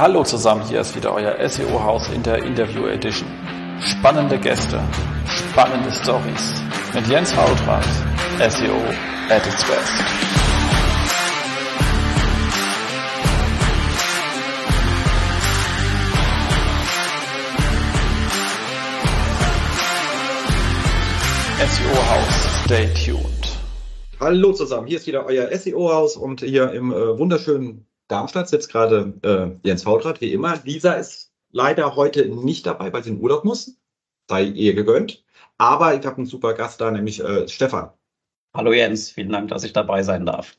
Hallo zusammen, hier ist wieder euer SEO-Haus in der Interview Edition. Spannende Gäste, spannende Stories mit Jens Hautrat, SEO at its best. SEO-Haus, stay tuned. Hallo zusammen, hier ist wieder euer SEO-Haus und hier im äh, wunderschönen Darmstadt sitzt gerade äh, Jens Hautrat, wie immer. Lisa ist leider heute nicht dabei, weil sie in Urlaub muss. Sei ihr gegönnt. Aber ich habe einen super Gast da, nämlich äh, Stefan. Hallo Jens, vielen Dank, dass ich dabei sein darf.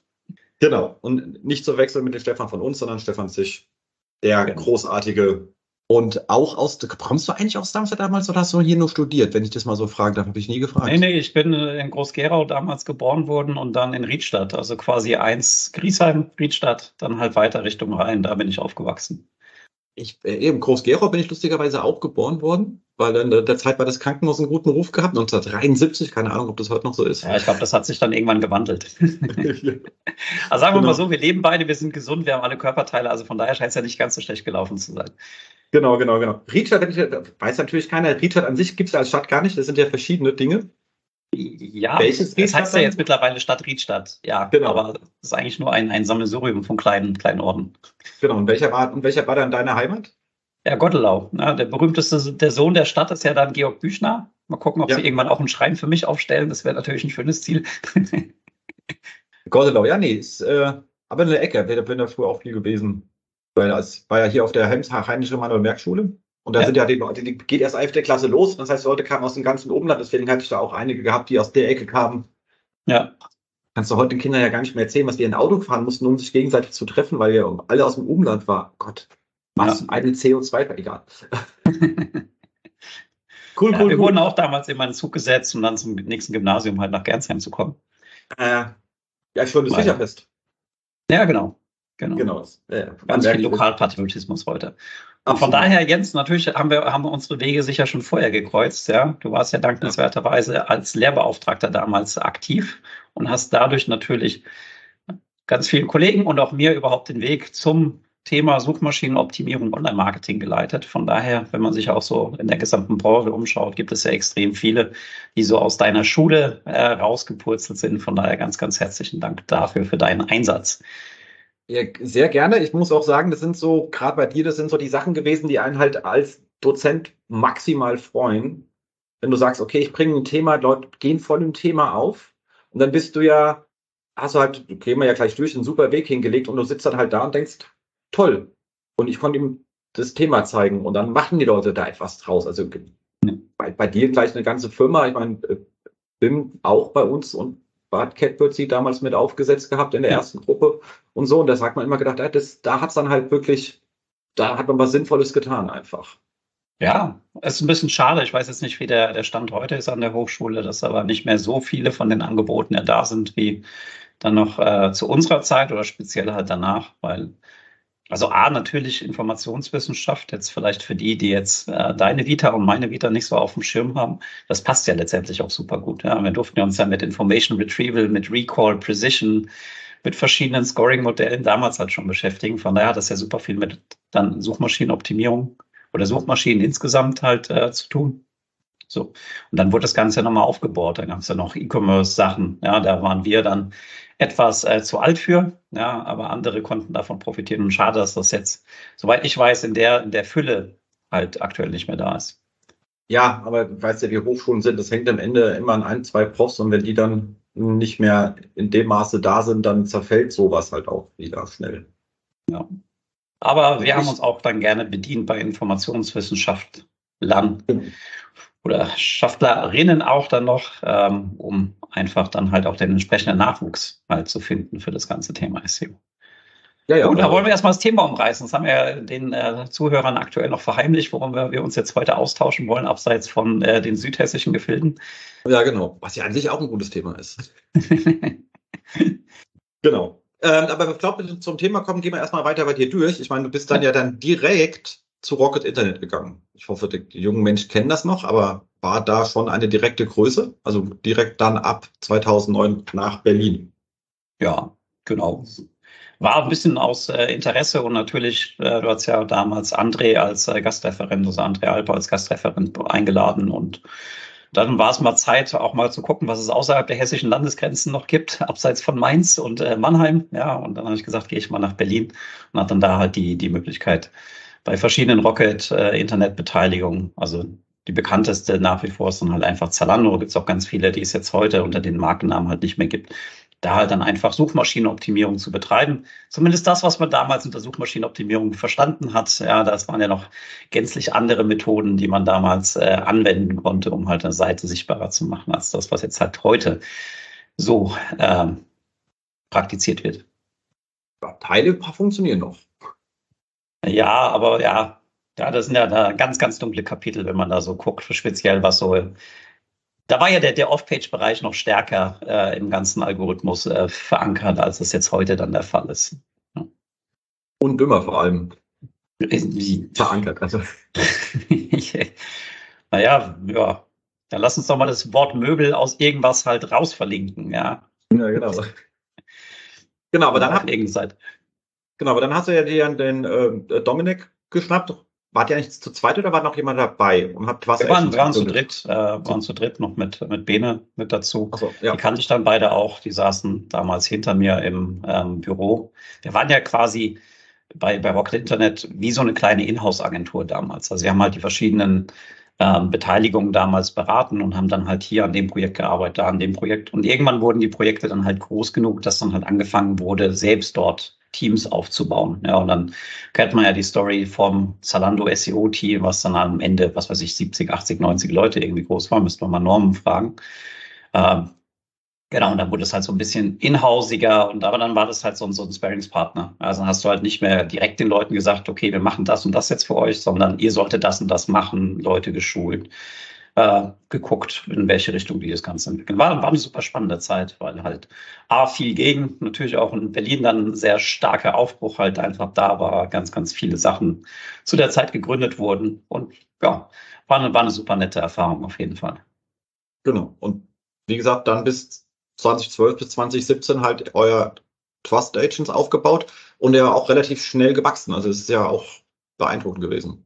Genau. Und nicht zu wechseln mit dem Stefan von uns, sondern Stefan Sich, der genau. großartige und auch aus, kommst du eigentlich aus Darmstadt damals oder hast du hier nur studiert? Wenn ich das mal so fragen darf, habe ich nie gefragt. Nee, nee, ich bin in Groß-Gerau damals geboren worden und dann in Riedstadt. Also quasi eins Griesheim, Riedstadt, dann halt weiter Richtung Rhein. Da bin ich aufgewachsen. Ich, äh, eben Groß-Gerau bin ich lustigerweise auch geboren worden, weil in der Zeit war das Krankenhaus einen guten Ruf gehabt, 1973, keine Ahnung, ob das heute noch so ist. Ja, ich glaube, das hat sich dann irgendwann gewandelt. also sagen wir genau. mal so, wir leben beide, wir sind gesund, wir haben alle Körperteile, also von daher scheint es ja nicht ganz so schlecht gelaufen zu sein. Genau, genau, genau. Riedstadt, weiß natürlich keiner, Riedstadt an sich gibt es ja als Stadt gar nicht, das sind ja verschiedene Dinge. Ja, Welches das heißt ja jetzt mittlerweile Stadt Riedstadt. Ja, genau. aber das ist eigentlich nur ein, ein Sammelsurium von kleinen, kleinen Orten. Genau, und welcher war, und welcher war dann deine Heimat? Ja, Gottelau. Ne? Der berühmteste, der Sohn der Stadt ist ja dann Georg Büchner. Mal gucken, ob ja. sie irgendwann auch einen Schrein für mich aufstellen. Das wäre natürlich ein schönes Ziel. Gottelau, ja, nee, ist äh, aber in der Ecke. Wäre bin da früher auch viel gewesen. Weil es war ja hier auf der Heimische Manuel-Merck-Schule. Und da ja. sind ja die Leute, die geht erst 11. Klasse los. Das heißt, Leute kamen aus dem ganzen Umland. Deswegen hatte ich da auch einige gehabt, die aus der Ecke kamen. Ja. Kannst du heute den Kindern ja gar nicht mehr erzählen, was wir in Auto fahren mussten, um sich gegenseitig zu treffen, weil wir alle aus dem Umland waren. Gott, was ja. eine CO2, egal. cool, cool, ja, wir cool. wurden auch damals in meinen Zug gesetzt, um dann zum nächsten Gymnasium halt nach Gernsheim zu kommen. Äh, ja, ich wollte sicher fest. Ja, genau. Genau. genau. Äh, Ganz viel Lokalpatriotismus heute. Und von daher, Jens, natürlich haben wir, haben wir unsere Wege sicher schon vorher gekreuzt. Ja, du warst ja dankenswerterweise als Lehrbeauftragter damals aktiv und hast dadurch natürlich ganz vielen Kollegen und auch mir überhaupt den Weg zum Thema Suchmaschinenoptimierung Online-Marketing geleitet. Von daher, wenn man sich auch so in der gesamten Branche umschaut, gibt es ja extrem viele, die so aus deiner Schule äh, rausgepurzelt sind. Von daher ganz, ganz herzlichen Dank dafür, für deinen Einsatz. Ja, sehr gerne. Ich muss auch sagen, das sind so, gerade bei dir, das sind so die Sachen gewesen, die einen halt als Dozent maximal freuen. Wenn du sagst, okay, ich bringe ein Thema, Leute gehen voll im Thema auf. Und dann bist du ja, hast du halt, du gehen wir ja gleich durch, einen super Weg hingelegt und du sitzt dann halt da und denkst, toll. Und ich konnte ihm das Thema zeigen und dann machen die Leute da etwas draus. Also bei, bei dir gleich eine ganze Firma, ich meine, äh, BIM auch bei uns und hat Catbird sie damals mit aufgesetzt gehabt in der ja. ersten Gruppe und so. Und da sagt man immer gedacht, das, da hat's dann halt wirklich, da hat man was Sinnvolles getan einfach. Ja, es ist ein bisschen schade. Ich weiß jetzt nicht, wie der, der Stand heute ist an der Hochschule, dass aber nicht mehr so viele von den Angeboten ja da sind, wie dann noch äh, zu unserer Zeit oder speziell halt danach, weil also A, natürlich Informationswissenschaft, jetzt vielleicht für die, die jetzt äh, deine Vita und meine Vita nicht so auf dem Schirm haben, das passt ja letztendlich auch super gut. Ja? Wir durften uns ja mit Information Retrieval, mit Recall, Precision, mit verschiedenen Scoring-Modellen damals halt schon beschäftigen. Von daher hat das ja super viel mit dann Suchmaschinenoptimierung oder Suchmaschinen insgesamt halt äh, zu tun. So. Und dann wurde das Ganze nochmal aufgebaut. Dann gab es ja noch E-Commerce-Sachen. Ja, da waren wir dann etwas äh, zu alt für, ja, aber andere konnten davon profitieren. Und schade, dass das jetzt, soweit ich weiß, in der, in der Fülle halt aktuell nicht mehr da ist. Ja, aber weißt du, die Hochschulen sind, das hängt am Ende immer an ein, zwei Profs und wenn die dann nicht mehr in dem Maße da sind, dann zerfällt sowas halt auch wieder schnell. Ja. Aber wir haben uns auch dann gerne bedient bei Informationswissenschaft lang. Genau oder Schaftlerinnen auch dann noch, ähm, um einfach dann halt auch den entsprechenden Nachwuchs halt zu finden für das ganze Thema SEO. Ja, ja, Gut, da wollen wir erstmal das Thema umreißen. Das haben wir den äh, Zuhörern aktuell noch verheimlicht, worum wir, wir, uns jetzt heute austauschen wollen, abseits von äh, den südhessischen Gefilden. Ja, genau. Was ja an sich auch ein gutes Thema ist. genau. Ähm, aber ich glaube, zum Thema kommen, gehen wir erstmal weiter bei dir durch. Ich meine, du bist dann ja dann direkt zu Rocket Internet gegangen. Ich hoffe, die, jungen Menschen kennen das noch, aber war da schon eine direkte Größe, also direkt dann ab 2009 nach Berlin. Ja, genau. War ein bisschen aus äh, Interesse und natürlich, äh, du hast ja damals André als äh, Gastreferent, also André Alper als Gastreferent eingeladen und dann war es mal Zeit, auch mal zu gucken, was es außerhalb der hessischen Landesgrenzen noch gibt, abseits von Mainz und äh, Mannheim. Ja, und dann habe ich gesagt, gehe ich mal nach Berlin und hatte dann da halt die, die Möglichkeit, bei verschiedenen Rocket-Internetbeteiligungen, äh, also die bekannteste nach wie vor ist dann halt einfach Zalando. Gibt es auch ganz viele, die es jetzt heute unter den Markennamen halt nicht mehr gibt. Da halt dann einfach Suchmaschinenoptimierung zu betreiben. Zumindest das, was man damals unter Suchmaschinenoptimierung verstanden hat. Ja, das waren ja noch gänzlich andere Methoden, die man damals äh, anwenden konnte, um halt eine Seite sichtbarer zu machen, als das, was jetzt halt heute so ähm, praktiziert wird. Teile funktionieren noch. Ja, aber ja, ja, das sind ja da ganz, ganz dunkle Kapitel, wenn man da so guckt, speziell was so. Da war ja der, der Off-Page-Bereich noch stärker äh, im ganzen Algorithmus äh, verankert, als es jetzt heute dann der Fall ist. Ja. Und dümmer vor allem. Wie? Verankert, also. naja, ja. Dann lass uns doch mal das Wort Möbel aus irgendwas halt raus verlinken, ja. Ja, genau. genau, aber dann, hat, genau, aber dann hast du ja den, den äh, Dominik geschnappt Wart ihr eigentlich zu zweit oder war noch jemand dabei und habt was? Wir waren, waren zu dritt, äh, waren zu dritt noch mit, mit Bene mit dazu. So, ja. Die kannte ich dann beide auch. Die saßen damals hinter mir im ähm, Büro. Wir waren ja quasi bei, bei Rocket Internet wie so eine kleine Inhouse-Agentur damals. Also wir haben halt die verschiedenen ähm, Beteiligungen damals beraten und haben dann halt hier an dem Projekt gearbeitet, da an dem Projekt. Und irgendwann wurden die Projekte dann halt groß genug, dass dann halt angefangen wurde, selbst dort Teams aufzubauen. Ja, und dann kennt man ja die Story vom Zalando SEO-Team, was dann am Ende, was weiß ich, 70, 80, 90 Leute irgendwie groß war, müsste man mal Normen fragen. Ähm, genau, und dann wurde es halt so ein bisschen inhausiger und aber dann war das halt so ein, so ein Sparringspartner. Also dann hast du halt nicht mehr direkt den Leuten gesagt, okay, wir machen das und das jetzt für euch, sondern ihr solltet das und das machen, Leute geschult äh, geguckt, in welche Richtung die das Ganze entwickeln. War, war eine super spannende Zeit, weil halt A, viel gegen, natürlich auch in Berlin dann ein sehr starker Aufbruch halt einfach da war, ganz, ganz viele Sachen zu der Zeit gegründet wurden und ja, war eine, war eine super nette Erfahrung auf jeden Fall. Genau. Und wie gesagt, dann bis 2012 bis 2017 halt euer Trust Agents aufgebaut und ja auch relativ schnell gewachsen. Also es ist ja auch beeindruckend gewesen.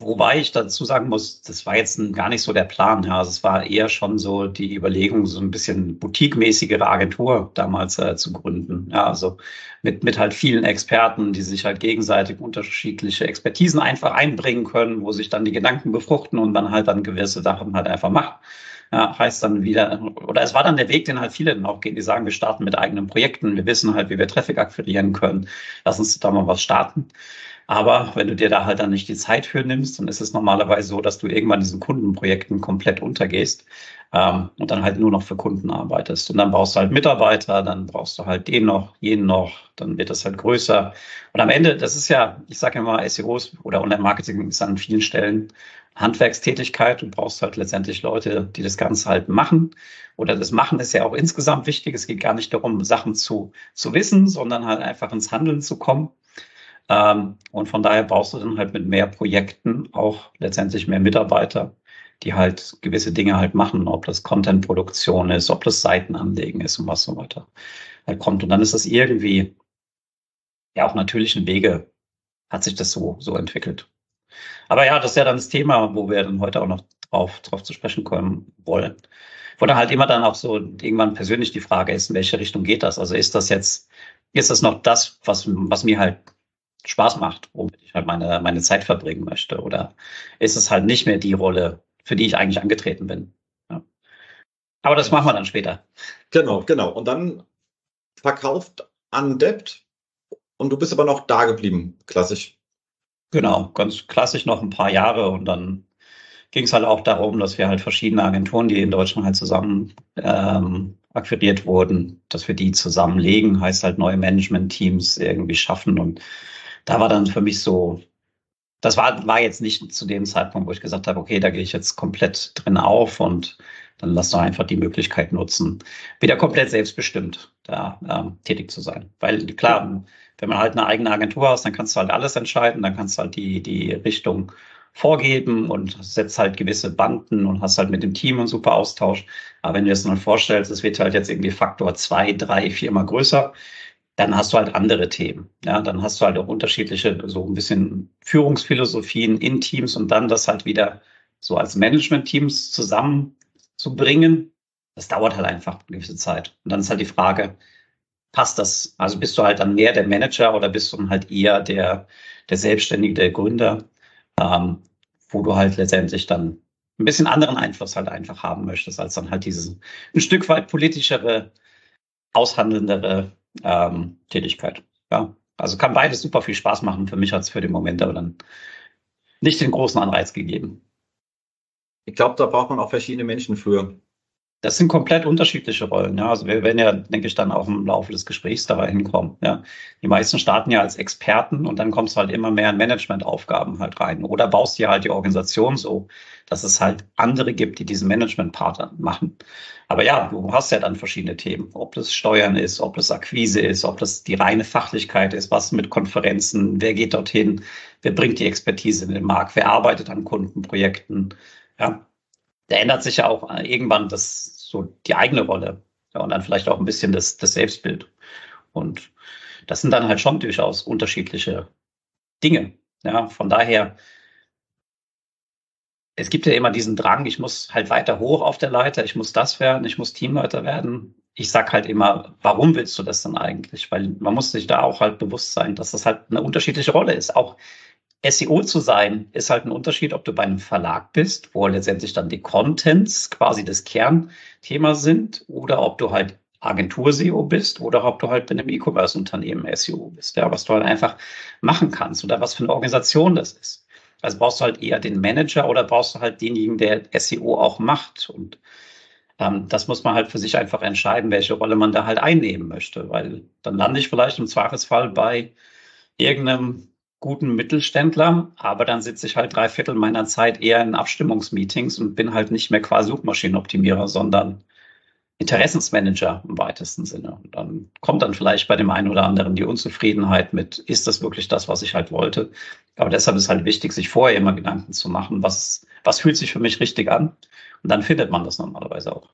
Wobei ich dazu sagen muss, das war jetzt gar nicht so der Plan. Ja. Also es war eher schon so die Überlegung, so ein bisschen boutique-mäßigere Agentur damals äh, zu gründen. Ja, also mit, mit halt vielen Experten, die sich halt gegenseitig unterschiedliche Expertisen einfach einbringen können, wo sich dann die Gedanken befruchten und dann halt dann gewisse Sachen halt einfach machen. Ja, heißt dann wieder, oder es war dann der Weg, den halt viele dann auch gehen, die sagen, wir starten mit eigenen Projekten, wir wissen halt, wie wir Traffic akquirieren können, lass uns da mal was starten. Aber wenn du dir da halt dann nicht die Zeit für nimmst, dann ist es normalerweise so, dass du irgendwann diesen Kundenprojekten komplett untergehst ähm, und dann halt nur noch für Kunden arbeitest. Und dann brauchst du halt Mitarbeiter, dann brauchst du halt den noch, jenen noch, dann wird das halt größer. Und am Ende, das ist ja, ich sage immer, SEOs oder Online-Marketing ist an vielen Stellen Handwerkstätigkeit. Du brauchst halt letztendlich Leute, die das Ganze halt machen. Oder das Machen ist ja auch insgesamt wichtig. Es geht gar nicht darum, Sachen zu, zu wissen, sondern halt einfach ins Handeln zu kommen. Ähm, und von daher brauchst du dann halt mit mehr Projekten auch letztendlich mehr Mitarbeiter, die halt gewisse Dinge halt machen, ob das Content-Produktion ist, ob das Seiten anlegen ist und was so weiter halt kommt. Und dann ist das irgendwie, ja, auf natürlichen Wege hat sich das so, so entwickelt. Aber ja, das ist ja dann das Thema, wo wir dann heute auch noch drauf, drauf zu sprechen kommen wollen. Wo dann halt immer dann auch so irgendwann persönlich die Frage ist, in welche Richtung geht das? Also ist das jetzt, ist das noch das, was, was mir halt Spaß macht, womit ich halt meine, meine Zeit verbringen möchte? Oder ist es halt nicht mehr die Rolle, für die ich eigentlich angetreten bin? Ja. Aber das machen wir dann später. Genau, genau. Und dann verkauft an Debt und du bist aber noch da geblieben, klassisch. Genau, ganz klassisch noch ein paar Jahre und dann ging es halt auch darum, dass wir halt verschiedene Agenturen, die in Deutschland halt zusammen ähm, akquiriert wurden, dass wir die zusammenlegen, heißt halt neue Management-Teams irgendwie schaffen und da war dann für mich so, das war, war jetzt nicht zu dem Zeitpunkt, wo ich gesagt habe, okay, da gehe ich jetzt komplett drin auf und dann lass doch einfach die Möglichkeit nutzen, wieder komplett selbstbestimmt da ähm, tätig zu sein. Weil klar, wenn man halt eine eigene Agentur hast, dann kannst du halt alles entscheiden, dann kannst du halt die, die Richtung vorgeben und setzt halt gewisse Banden und hast halt mit dem Team einen super Austausch. Aber wenn du dir das mal vorstellst, es wird halt jetzt irgendwie Faktor zwei, drei, viermal größer, dann hast du halt andere Themen. Ja, dann hast du halt auch unterschiedliche, so ein bisschen Führungsphilosophien in Teams und dann das halt wieder so als Management-Teams zusammenzubringen. Das dauert halt einfach eine gewisse Zeit. Und dann ist halt die Frage, passt das? Also bist du halt dann mehr der Manager oder bist du halt eher der, der Selbstständige, der Gründer, ähm, wo du halt letztendlich dann ein bisschen anderen Einfluss halt einfach haben möchtest, als dann halt diese ein Stück weit politischere, aushandelndere ähm, Tätigkeit. Ja, also kann beides super viel Spaß machen. Für mich hat es für den Moment aber dann nicht den großen Anreiz gegeben. Ich glaube, da braucht man auch verschiedene Menschen für. Das sind komplett unterschiedliche Rollen. Ja. Also wir werden ja, denke ich, dann auch im Laufe des Gesprächs dabei hinkommen. Ja. Die meisten starten ja als Experten und dann kommst du halt immer mehr in Managementaufgaben halt rein. Oder baust dir halt die Organisation so, dass es halt andere gibt, die diesen Management-Part machen. Aber ja, du hast ja dann verschiedene Themen. Ob das Steuern ist, ob das Akquise ist, ob das die reine Fachlichkeit ist, was mit Konferenzen, wer geht dorthin, wer bringt die Expertise in den Markt, wer arbeitet an Kundenprojekten. Ja, da ändert sich ja auch irgendwann das, so die eigene Rolle. Ja, und dann vielleicht auch ein bisschen das, das Selbstbild. Und das sind dann halt schon durchaus unterschiedliche Dinge. Ja, von daher, es gibt ja immer diesen Drang, ich muss halt weiter hoch auf der Leiter, ich muss das werden, ich muss Teamleiter werden. Ich sag halt immer, warum willst du das dann eigentlich? Weil man muss sich da auch halt bewusst sein, dass das halt eine unterschiedliche Rolle ist. Auch SEO zu sein, ist halt ein Unterschied, ob du bei einem Verlag bist, wo letztendlich dann die Contents quasi das Kernthema sind, oder ob du halt Agentur-SEO bist oder ob du halt bei einem E-Commerce-Unternehmen SEO bist, ja, was du halt einfach machen kannst oder was für eine Organisation das ist. Also brauchst du halt eher den Manager oder brauchst du halt denjenigen, der SEO auch macht. Und ähm, das muss man halt für sich einfach entscheiden, welche Rolle man da halt einnehmen möchte, weil dann lande ich vielleicht im Zweifelsfall bei irgendeinem guten Mittelständler, aber dann sitze ich halt drei Viertel meiner Zeit eher in Abstimmungsmeetings und bin halt nicht mehr quasi Suchmaschinenoptimierer, sondern Interessensmanager im weitesten Sinne. Und dann kommt dann vielleicht bei dem einen oder anderen die Unzufriedenheit mit, ist das wirklich das, was ich halt wollte? Aber deshalb ist halt wichtig, sich vorher immer Gedanken zu machen, was, was fühlt sich für mich richtig an? Und dann findet man das normalerweise auch.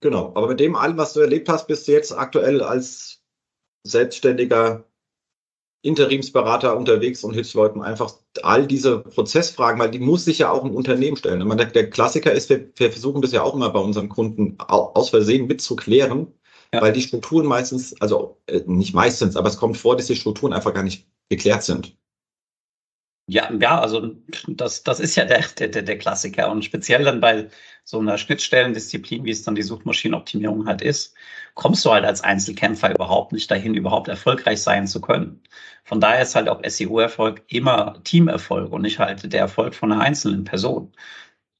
Genau. Aber mit dem allem, was du erlebt hast, bist du jetzt aktuell als Selbstständiger Interimsberater unterwegs und hilfst Leuten einfach all diese Prozessfragen, weil die muss sich ja auch ein Unternehmen stellen. meine, der Klassiker ist, wir, wir, versuchen das ja auch immer bei unseren Kunden aus Versehen mitzuklären, ja. weil die Strukturen meistens, also äh, nicht meistens, aber es kommt vor, dass die Strukturen einfach gar nicht geklärt sind. Ja, ja, also das, das ist ja der, der, der Klassiker und speziell dann bei so einer Schnittstellendisziplin, wie es dann die Suchmaschinenoptimierung halt ist, kommst du halt als Einzelkämpfer überhaupt nicht dahin, überhaupt erfolgreich sein zu können. Von daher ist halt auch SEO-Erfolg immer Teamerfolg und nicht halt der Erfolg von einer einzelnen Person.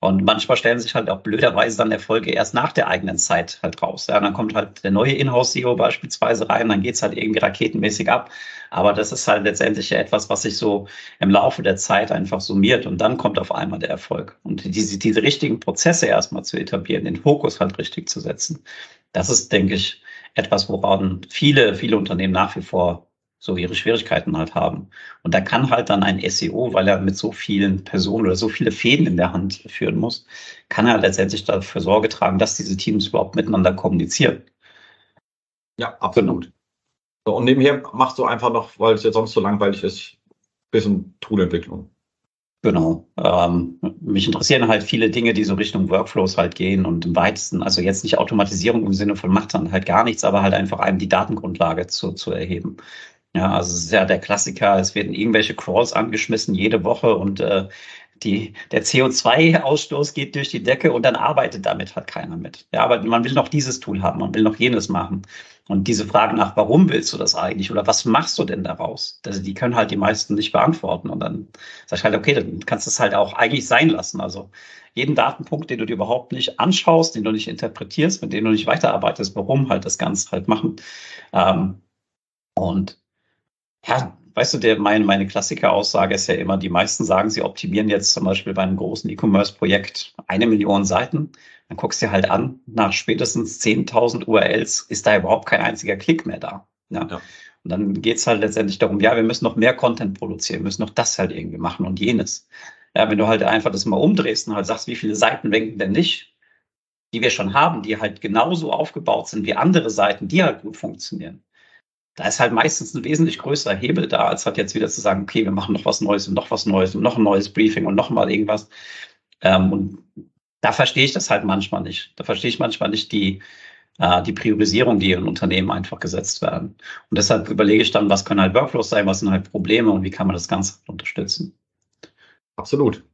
Und manchmal stellen sich halt auch blöderweise dann Erfolge erst nach der eigenen Zeit halt raus. Ja, dann kommt halt der neue Inhouse-SEO beispielsweise rein, dann geht's halt irgendwie raketenmäßig ab. Aber das ist halt letztendlich ja etwas, was sich so im Laufe der Zeit einfach summiert und dann kommt auf einmal der Erfolg. Und diese, diese richtigen Prozesse erstmal zu etablieren, den Fokus halt richtig zu setzen, das ist, denke ich, etwas, woran viele, viele Unternehmen nach wie vor so ihre Schwierigkeiten halt haben. Und da kann halt dann ein SEO, weil er mit so vielen Personen oder so viele Fäden in der Hand führen muss, kann er letztendlich dafür Sorge tragen, dass diese Teams überhaupt miteinander kommunizieren. Ja, absolut. Genau. So, und nebenher machst du einfach noch, weil es ja sonst so langweilig ist, bisschen Toolentwicklung. Genau. Ähm, mich interessieren halt viele Dinge, die so Richtung Workflows halt gehen und im weitesten, also jetzt nicht Automatisierung im Sinne von macht dann halt gar nichts, aber halt einfach einem die Datengrundlage zu, zu erheben. Ja, also es ist ja der Klassiker, es werden irgendwelche Crawls angeschmissen jede Woche und äh, die, der CO2-Ausstoß geht durch die Decke und dann arbeitet damit halt keiner mit. Ja, aber man will noch dieses Tool haben, man will noch jenes machen. Und diese Frage nach, warum willst du das eigentlich oder was machst du denn daraus? Also die können halt die meisten nicht beantworten. Und dann sag ich halt, okay, dann kannst du es halt auch eigentlich sein lassen. Also jeden Datenpunkt, den du dir überhaupt nicht anschaust, den du nicht interpretierst, mit dem du nicht weiterarbeitest, warum halt das Ganze halt machen. Ähm, und ja, weißt du, der, meine, meine Klassiker-Aussage ist ja immer, die meisten sagen, sie optimieren jetzt zum Beispiel bei einem großen E-Commerce-Projekt eine Million Seiten. Dann guckst du dir halt an, nach spätestens 10.000 URLs ist da überhaupt kein einziger Klick mehr da. Ja. ja. Und dann geht's halt letztendlich darum, ja, wir müssen noch mehr Content produzieren, müssen noch das halt irgendwie machen und jenes. Ja, wenn du halt einfach das mal umdrehst und halt sagst, wie viele Seiten wenken denn nicht, die wir schon haben, die halt genauso aufgebaut sind wie andere Seiten, die halt gut funktionieren da ist halt meistens ein wesentlich größerer Hebel da, als halt jetzt wieder zu sagen, okay, wir machen noch was Neues und noch was Neues und noch ein neues Briefing und noch mal irgendwas. Ähm, und da verstehe ich das halt manchmal nicht. Da verstehe ich manchmal nicht die, äh, die Priorisierung, die in Unternehmen einfach gesetzt werden. Und deshalb überlege ich dann, was können halt Workflows sein, was sind halt Probleme und wie kann man das Ganze unterstützen. Absolut.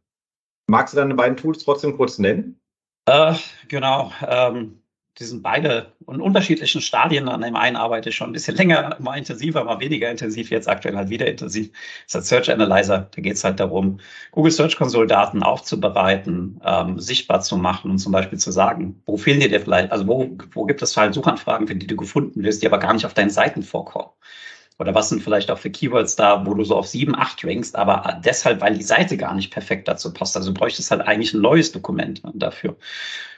Magst du deine beiden Tools trotzdem kurz nennen? Äh, genau. Ähm, die sind beide in unterschiedlichen Stadien. An dem einen arbeite ich schon ein bisschen länger, mal intensiver, mal weniger intensiv, jetzt aktuell halt wieder intensiv. Das ist der Search Analyzer. Da geht es halt darum, Google Search Console Daten aufzubereiten, ähm, sichtbar zu machen und zum Beispiel zu sagen, wo fehlen dir vielleicht, also wo, wo gibt es halt Suchanfragen, für die du gefunden wirst, die aber gar nicht auf deinen Seiten vorkommen. Oder was sind vielleicht auch für Keywords da, wo du so auf sieben, acht rankst, aber deshalb, weil die Seite gar nicht perfekt dazu passt. Also du bräuchtest halt eigentlich ein neues Dokument dafür.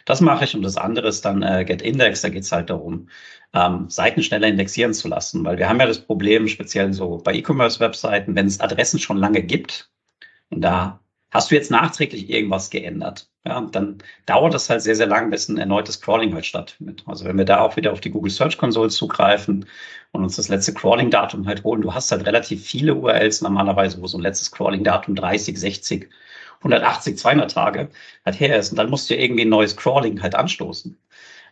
Das mache ich und das andere ist dann äh, Get Index. Da geht es halt darum, ähm, Seiten schneller indexieren zu lassen, weil wir haben ja das Problem, speziell so bei E-Commerce-Webseiten, wenn es Adressen schon lange gibt und da hast du jetzt nachträglich irgendwas geändert. Ja, und dann dauert das halt sehr, sehr lang, bis ein erneutes Crawling halt stattfindet. Also wenn wir da auch wieder auf die Google Search Console zugreifen und uns das letzte Crawling-Datum halt holen, du hast halt relativ viele URLs normalerweise, wo so ein letztes Crawling-Datum 30, 60, 180, 200 Tage halt her ist. Und dann musst du irgendwie ein neues Crawling halt anstoßen.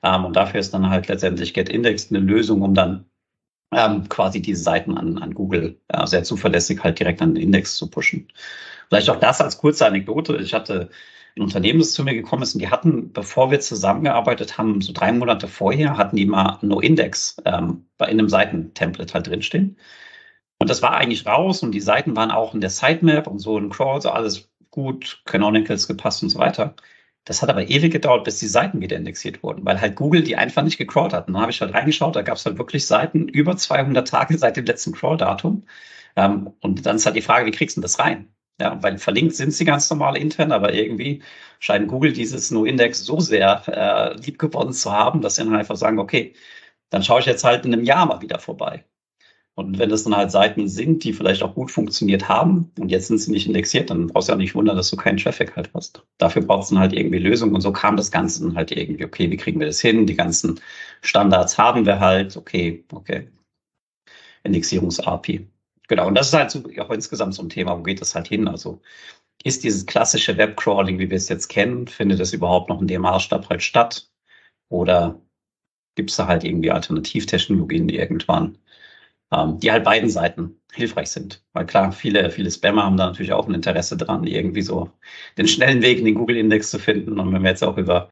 Ähm, und dafür ist dann halt letztendlich GetIndex eine Lösung, um dann ähm, quasi diese Seiten an, an Google ja, sehr zuverlässig halt direkt an den Index zu pushen. Vielleicht auch das als kurze Anekdote. Ich hatte ein Unternehmen, das zu mir gekommen ist und die hatten, bevor wir zusammengearbeitet haben, so drei Monate vorher, hatten die mal No-Index ähm, in einem Seitentemplate halt drinstehen. Und das war eigentlich raus und die Seiten waren auch in der Sitemap und so in Crawl, so alles gut, Canonicals gepasst und so weiter. Das hat aber ewig gedauert, bis die Seiten wieder indexiert wurden, weil halt Google die einfach nicht gecrawlt hat. Und dann habe ich halt reingeschaut, da gab es halt wirklich Seiten über 200 Tage seit dem letzten Crawl-Datum. Ähm, und dann ist halt die Frage, wie kriegst du das rein? Ja, weil verlinkt sind sie ganz normal intern, aber irgendwie scheint Google dieses No-Index so sehr äh, lieb gewonnen zu haben, dass sie dann einfach sagen, okay, dann schaue ich jetzt halt in einem Jahr mal wieder vorbei. Und wenn das dann halt Seiten sind, die vielleicht auch gut funktioniert haben und jetzt sind sie nicht indexiert, dann brauchst du ja nicht wundern, dass du keinen Traffic halt hast. Dafür brauchst du dann halt irgendwie Lösungen und so kam das Ganze dann halt irgendwie, okay, wie kriegen wir das hin? Die ganzen Standards haben wir halt, okay, okay. Indexierungs-API. Genau, und das ist halt so, auch insgesamt so ein Thema, wo geht das halt hin? Also ist dieses klassische Webcrawling, wie wir es jetzt kennen, findet es überhaupt noch in dem Maßstab halt statt? Oder gibt es da halt irgendwie Alternativtechnologien irgendwann, ähm, die halt beiden Seiten hilfreich sind? Weil klar, viele, viele Spammer haben da natürlich auch ein Interesse dran, irgendwie so den schnellen Weg in den Google-Index zu finden. Und wenn wir jetzt auch über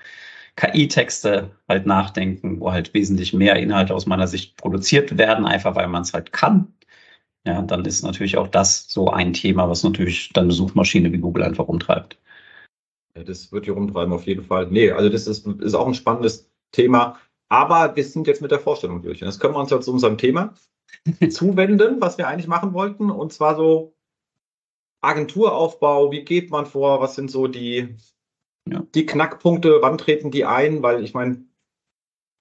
KI-Texte halt nachdenken, wo halt wesentlich mehr Inhalte aus meiner Sicht produziert werden, einfach weil man es halt kann, ja, dann ist natürlich auch das so ein Thema, was natürlich dann eine Suchmaschine wie Google einfach umtreibt. Ja, das wird hier rumtreiben auf jeden Fall. Nee, also das ist, ist auch ein spannendes Thema. Aber wir sind jetzt mit der Vorstellung durch. Und jetzt können wir uns ja zu unserem Thema zuwenden, was wir eigentlich machen wollten. Und zwar so Agenturaufbau, wie geht man vor, was sind so die, ja. die Knackpunkte, wann treten die ein? Weil ich meine,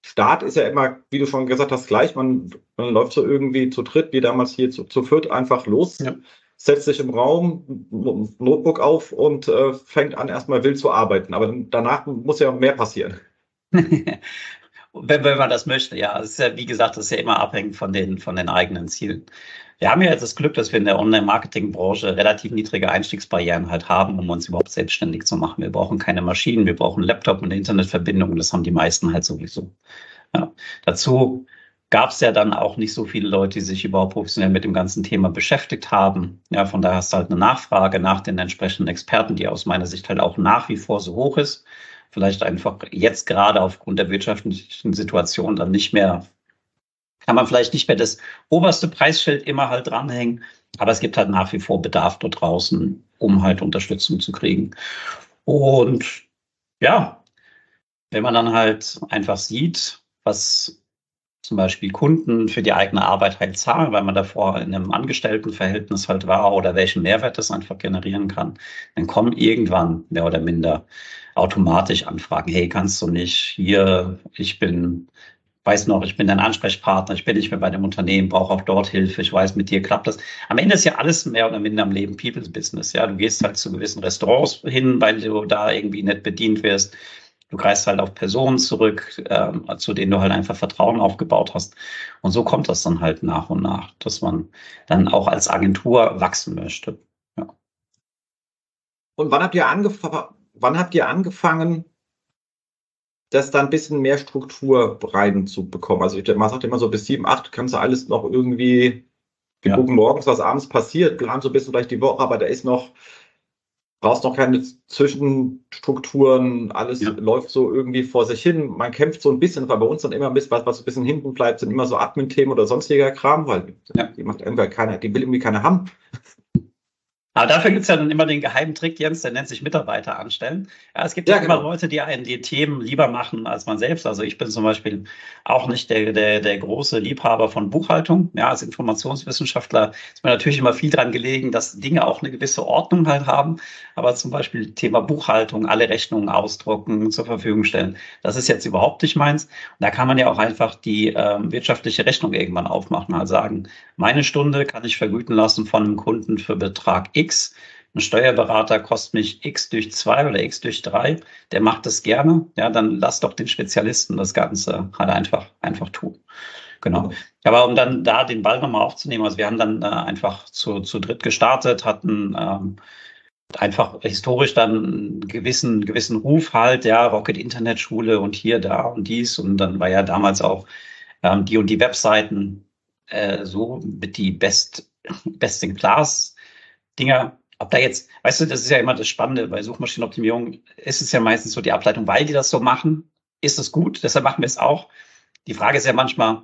Start ist ja immer, wie du schon gesagt hast, gleich. Man, man läuft so irgendwie zu dritt, wie damals hier zu, zu viert, einfach los, ja. setzt sich im Raum, Notebook auf und äh, fängt an, erstmal wild zu arbeiten. Aber danach muss ja mehr passieren. wenn, wenn man das möchte, ja. Es ist ja, wie gesagt, das ist ja immer abhängig von den, von den eigenen Zielen. Wir haben ja jetzt das Glück, dass wir in der Online-Marketing-Branche relativ niedrige Einstiegsbarrieren halt haben, um uns überhaupt selbstständig zu machen. Wir brauchen keine Maschinen, wir brauchen Laptop und Internetverbindung. Das haben die meisten halt sowieso. Ja. Dazu gab es ja dann auch nicht so viele Leute, die sich überhaupt professionell mit dem ganzen Thema beschäftigt haben. Ja, von daher hast du halt eine Nachfrage nach den entsprechenden Experten, die aus meiner Sicht halt auch nach wie vor so hoch ist. Vielleicht einfach jetzt gerade aufgrund der wirtschaftlichen Situation dann nicht mehr kann man vielleicht nicht mehr das oberste Preisschild immer halt dranhängen, aber es gibt halt nach wie vor Bedarf dort draußen, um halt Unterstützung zu kriegen. Und ja, wenn man dann halt einfach sieht, was zum Beispiel Kunden für die eigene Arbeit halt zahlen, weil man davor in einem Angestelltenverhältnis halt war oder welchen Mehrwert das einfach generieren kann, dann kommen irgendwann mehr oder minder automatisch Anfragen. Hey, kannst du nicht hier, ich bin weiß noch, ich bin dein Ansprechpartner, ich bin nicht mehr bei dem Unternehmen, brauche auch dort Hilfe, ich weiß, mit dir klappt das. Am Ende ist ja alles mehr oder minder am Leben People's Business. Ja, du gehst halt zu gewissen Restaurants hin, weil du da irgendwie nicht bedient wirst. Du greifst halt auf Personen zurück, äh, zu denen du halt einfach Vertrauen aufgebaut hast. Und so kommt das dann halt nach und nach, dass man dann auch als Agentur wachsen möchte. Ja. Und wann habt ihr angefangen, wann habt ihr angefangen, das dann ein bisschen mehr Struktur reinzubekommen? Also man sagt immer so bis sieben, acht kannst du alles noch irgendwie wir ja. gucken morgens, was abends passiert, planen so ein bisschen vielleicht die Woche, aber da ist noch, brauchst noch keine Zwischenstrukturen, alles ja. läuft so irgendwie vor sich hin. Man kämpft so ein bisschen, weil bei uns dann immer ein bisschen was, was ein bisschen hinten bleibt, sind immer so Admin-Themen oder sonstiger Kram, weil ja. die macht irgendwie keiner, die will irgendwie keiner haben. Aber dafür gibt es ja dann immer den geheimen Trick, Jens, der nennt sich Mitarbeiter anstellen. Ja, es gibt ja, ja genau. immer Leute, die einen die Themen lieber machen als man selbst. Also ich bin zum Beispiel auch nicht der, der, der große Liebhaber von Buchhaltung. Ja, als Informationswissenschaftler ist mir natürlich immer viel dran gelegen, dass Dinge auch eine gewisse Ordnung halt haben. Aber zum Beispiel Thema Buchhaltung, alle Rechnungen ausdrucken, zur Verfügung stellen, das ist jetzt überhaupt nicht meins. Und da kann man ja auch einfach die ähm, wirtschaftliche Rechnung irgendwann aufmachen, halt sagen, meine Stunde kann ich vergüten lassen von einem Kunden für Betrag X X. Ein Steuerberater kostet mich X durch zwei oder X durch drei. Der macht das gerne. Ja, dann lass doch den Spezialisten das Ganze halt einfach, einfach tun. Genau. Aber um dann da den Ball nochmal aufzunehmen, also wir haben dann äh, einfach zu, zu dritt gestartet, hatten ähm, einfach historisch dann einen gewissen, gewissen Ruf halt, ja, Rocket Internet Schule und hier, da und dies. Und dann war ja damals auch ähm, die und die Webseiten äh, so mit die Best, Best in Class Dinger, ob da jetzt, weißt du, das ist ja immer das Spannende bei Suchmaschinenoptimierung, ist es ja meistens so die Ableitung, weil die das so machen, ist es gut, deshalb machen wir es auch. Die Frage ist ja manchmal,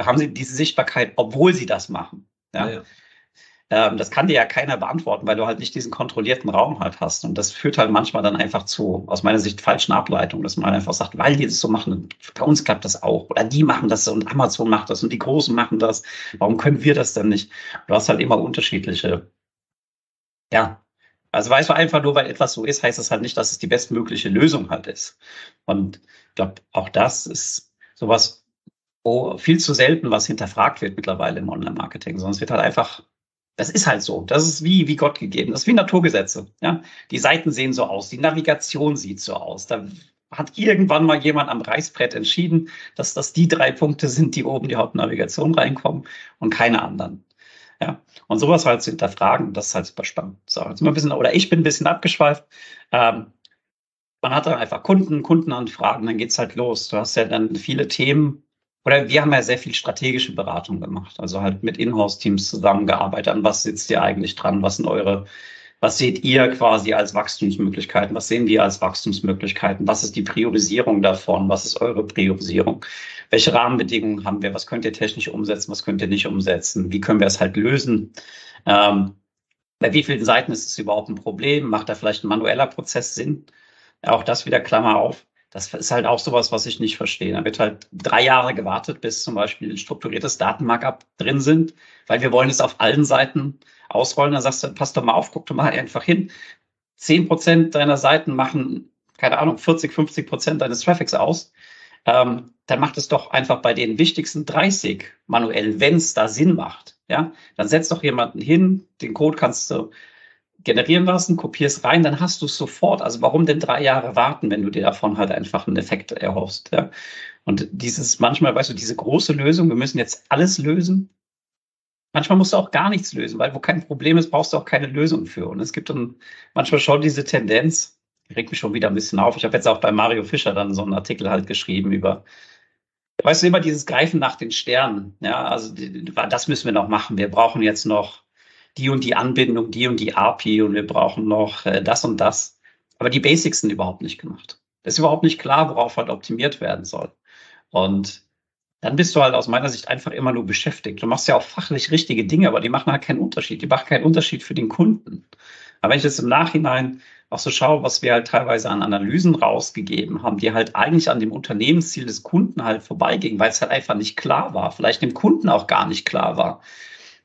haben sie diese Sichtbarkeit, obwohl sie das machen? Ja. ja, ja. Ähm, das kann dir ja keiner beantworten, weil du halt nicht diesen kontrollierten Raum halt hast. Und das führt halt manchmal dann einfach zu, aus meiner Sicht, falschen Ableitungen, dass man einfach sagt, weil die das so machen, bei uns klappt das auch. Oder die machen das und Amazon macht das und die Großen machen das. Warum können wir das denn nicht? Du hast halt immer unterschiedliche ja, also weißt du, einfach nur, weil etwas so ist, heißt das halt nicht, dass es die bestmögliche Lösung halt ist. Und ich glaube, auch das ist sowas, wo viel zu selten was hinterfragt wird mittlerweile im Online-Marketing, sondern es wird halt einfach, das ist halt so. Das ist wie, wie Gott gegeben. Das ist wie Naturgesetze. Ja, die Seiten sehen so aus, die Navigation sieht so aus. Da hat irgendwann mal jemand am Reißbrett entschieden, dass das die drei Punkte sind, die oben die Hauptnavigation reinkommen und keine anderen. Ja, und sowas halt zu hinterfragen, das ist halt super spannend. So, jetzt mal ein bisschen, oder ich bin ein bisschen abgeschweift. Ähm, man hat dann einfach Kunden, Kundenanfragen, dann geht's halt los. Du hast ja dann viele Themen, oder wir haben ja sehr viel strategische Beratung gemacht, also halt mit Inhouse-Teams zusammengearbeitet. An was sitzt ihr eigentlich dran? Was sind eure was seht ihr quasi als Wachstumsmöglichkeiten? Was sehen wir als Wachstumsmöglichkeiten? Was ist die Priorisierung davon? Was ist eure Priorisierung? Welche Rahmenbedingungen haben wir? Was könnt ihr technisch umsetzen? Was könnt ihr nicht umsetzen? Wie können wir es halt lösen? Ähm, bei wie vielen Seiten ist es überhaupt ein Problem? Macht da vielleicht ein manueller Prozess Sinn? Auch das wieder Klammer auf. Das ist halt auch sowas, was ich nicht verstehe. Da wird halt drei Jahre gewartet, bis zum Beispiel ein strukturiertes Datenmarkup drin sind, weil wir wollen es auf allen Seiten ausrollen. Dann sagst du, pass doch mal auf, guck doch mal einfach hin. Zehn Prozent deiner Seiten machen, keine Ahnung, 40, 50 Prozent deines Traffics aus. Ähm, dann macht es doch einfach bei den wichtigsten 30 manuell, wenn es da Sinn macht. Ja, dann setz doch jemanden hin, den Code kannst du generieren lassen, kopierst rein, dann hast du es sofort. Also warum denn drei Jahre warten, wenn du dir davon halt einfach einen Effekt erhoffst? Ja? Und dieses, manchmal, weißt du, diese große Lösung, wir müssen jetzt alles lösen. Manchmal musst du auch gar nichts lösen, weil wo kein Problem ist, brauchst du auch keine Lösung für. Und es gibt dann manchmal schon diese Tendenz, regt mich schon wieder ein bisschen auf. Ich habe jetzt auch bei Mario Fischer dann so einen Artikel halt geschrieben über, weißt du, immer dieses Greifen nach den Sternen. Ja, also das müssen wir noch machen. Wir brauchen jetzt noch die und die Anbindung, die und die API und wir brauchen noch äh, das und das. Aber die Basics sind überhaupt nicht gemacht. Das ist überhaupt nicht klar, worauf halt optimiert werden soll. Und dann bist du halt aus meiner Sicht einfach immer nur beschäftigt. Du machst ja auch fachlich richtige Dinge, aber die machen halt keinen Unterschied. Die machen keinen Unterschied für den Kunden. Aber wenn ich jetzt im Nachhinein auch so schaue, was wir halt teilweise an Analysen rausgegeben haben, die halt eigentlich an dem Unternehmensziel des Kunden halt vorbeigingen, weil es halt einfach nicht klar war, vielleicht dem Kunden auch gar nicht klar war.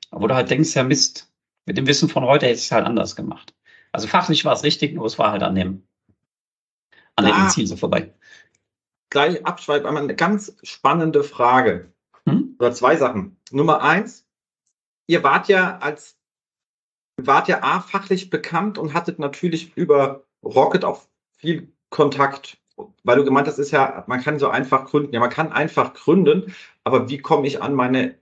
Wo du halt denkst, ja Mist, mit dem Wissen von heute hätte ich es halt anders gemacht. Also fachlich war es richtig, nur es war halt an dem, an dem Ziel so vorbei. Gleich abschweifen, einmal eine ganz spannende Frage. Hm? Oder zwei Sachen. Nummer eins, ihr wart ja als, wart ja A, fachlich bekannt und hattet natürlich über Rocket auch viel Kontakt weil du gemeint hast, ist ja, man kann so einfach gründen. Ja, man kann einfach gründen, aber wie komme ich an meine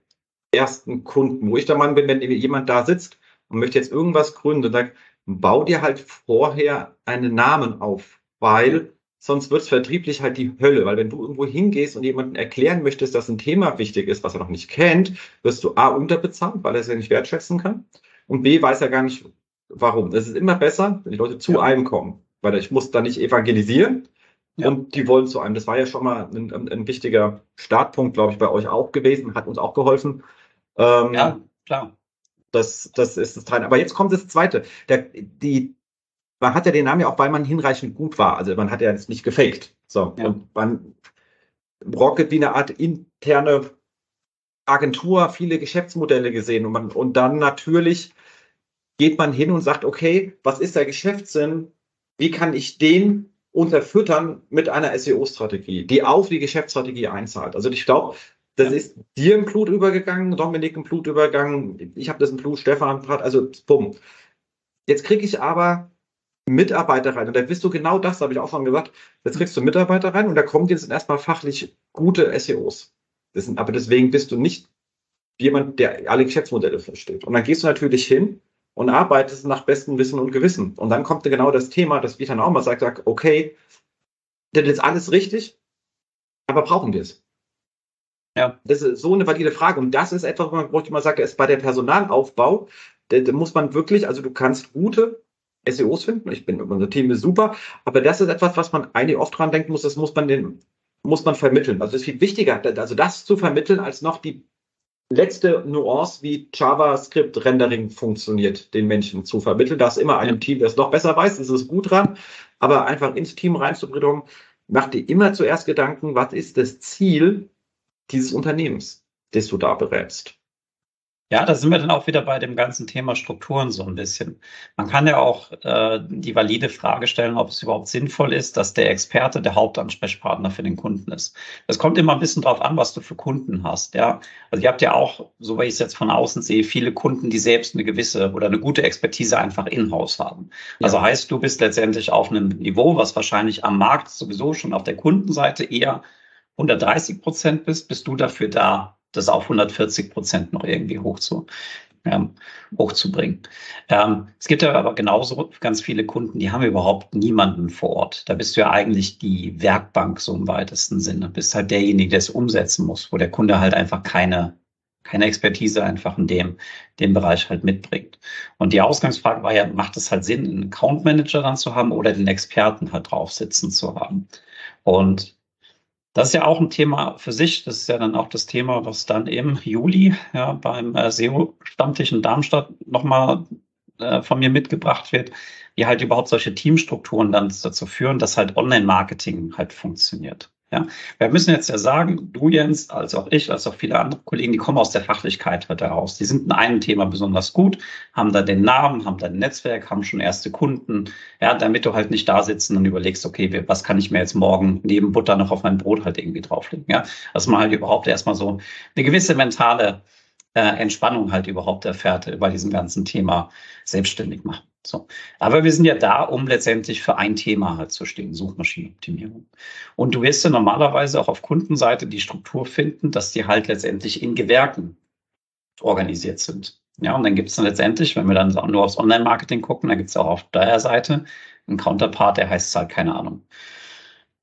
ersten Kunden? Wo ich der Mann bin, wenn jemand da sitzt und möchte jetzt irgendwas gründen, dann bau dir halt vorher einen Namen auf, weil sonst wird es vertrieblich halt die Hölle, weil wenn du irgendwo hingehst und jemandem erklären möchtest, dass ein Thema wichtig ist, was er noch nicht kennt, wirst du A unterbezahlt, weil er es ja nicht wertschätzen kann und B weiß er gar nicht, warum. Es ist immer besser, wenn die Leute zu ja. einem kommen, weil ich muss da nicht evangelisieren ja. und die wollen zu einem. Das war ja schon mal ein, ein, ein wichtiger Startpunkt, glaube ich, bei euch auch gewesen, hat uns auch geholfen. Ähm, ja, klar. Das, das ist das Teil. Aber jetzt kommt das Zweite. Der, die, man hat ja den Namen ja auch, weil man hinreichend gut war. Also man hat ja jetzt nicht gefaked. So. Ja. Und man Rocket wie eine Art interne Agentur, viele Geschäftsmodelle gesehen und man, und dann natürlich geht man hin und sagt, okay, was ist der Geschäftssinn? Wie kann ich den unterfüttern mit einer SEO-Strategie, die auf die Geschäftsstrategie einzahlt? Also ich glaube, das ist dir im Blut übergegangen, Dominik im Blut übergegangen, ich habe das im Blut, Stefan hat, also bumm. Jetzt kriege ich aber Mitarbeiter rein und da bist du genau das, habe ich auch schon gesagt, jetzt kriegst du Mitarbeiter rein und da kommen jetzt erstmal fachlich gute SEOs. Sind, aber deswegen bist du nicht jemand, der alle Geschäftsmodelle versteht. Und dann gehst du natürlich hin und arbeitest nach bestem Wissen und Gewissen. Und dann kommt genau das Thema, das ich dann auch mal sage, sag, okay, das ist alles richtig, aber brauchen wir es? Ja. Das ist so eine valide Frage. Und das ist etwas, wo ich mal sage, ist bei der Personalaufbau, da, da muss man wirklich, also du kannst gute SEOs finden. Ich bin, unser Team ist super. Aber das ist etwas, was man eigentlich oft dran denken muss, das muss man den, muss man vermitteln. Also es ist viel wichtiger, also das zu vermitteln, als noch die letzte Nuance, wie JavaScript-Rendering funktioniert, den Menschen zu vermitteln. Da ist immer ein ja. Team, das noch besser weiß, das ist gut dran, aber einfach ins Team reinzubringen, mach dir immer zuerst Gedanken, was ist das Ziel dieses Unternehmens, das du da berätst. Ja, da sind wir dann auch wieder bei dem ganzen Thema Strukturen so ein bisschen. Man kann ja auch äh, die valide Frage stellen, ob es überhaupt sinnvoll ist, dass der Experte der Hauptansprechpartner für den Kunden ist. Es kommt immer ein bisschen drauf an, was du für Kunden hast. Ja, also ihr habt ja auch, so wie ich es jetzt von außen sehe, viele Kunden, die selbst eine gewisse oder eine gute Expertise einfach in-house haben. Ja. Also heißt, du bist letztendlich auf einem Niveau, was wahrscheinlich am Markt sowieso schon auf der Kundenseite eher 130 Prozent bist, bist du dafür da, das auf 140 Prozent noch irgendwie hoch zu, ähm, hochzubringen. Ähm, es gibt ja aber genauso ganz viele Kunden, die haben überhaupt niemanden vor Ort. Da bist du ja eigentlich die Werkbank so im weitesten Sinne. Du bist halt derjenige, der es umsetzen muss, wo der Kunde halt einfach keine keine Expertise einfach in dem, dem Bereich halt mitbringt. Und die Ausgangsfrage war ja, macht es halt Sinn, einen Account Manager dann zu haben oder den Experten halt drauf sitzen zu haben? Und das ist ja auch ein Thema für sich. Das ist ja dann auch das Thema, was dann im Juli ja, beim äh, SEO-Stammtisch in Darmstadt nochmal äh, von mir mitgebracht wird, wie halt überhaupt solche Teamstrukturen dann dazu führen, dass halt Online-Marketing halt funktioniert. Ja, wir müssen jetzt ja sagen, du Jens, als auch ich, als auch viele andere Kollegen, die kommen aus der Fachlichkeit halt heraus. Die sind in einem Thema besonders gut, haben da den Namen, haben da ein Netzwerk, haben schon erste Kunden. Ja, damit du halt nicht da sitzen und überlegst, okay, was kann ich mir jetzt morgen neben Butter noch auf mein Brot halt irgendwie drauflegen. Ja, dass man halt überhaupt erstmal so eine gewisse mentale äh, Entspannung halt überhaupt erfährt über diesem ganzen Thema selbstständig machen. So. Aber wir sind ja da, um letztendlich für ein Thema halt zu stehen, Suchmaschinenoptimierung. Und du wirst ja normalerweise auch auf Kundenseite die Struktur finden, dass die halt letztendlich in Gewerken organisiert sind. Ja, und dann gibt es dann letztendlich, wenn wir dann nur aufs Online-Marketing gucken, dann gibt es auch auf der Seite einen Counterpart, der heißt halt, keine Ahnung,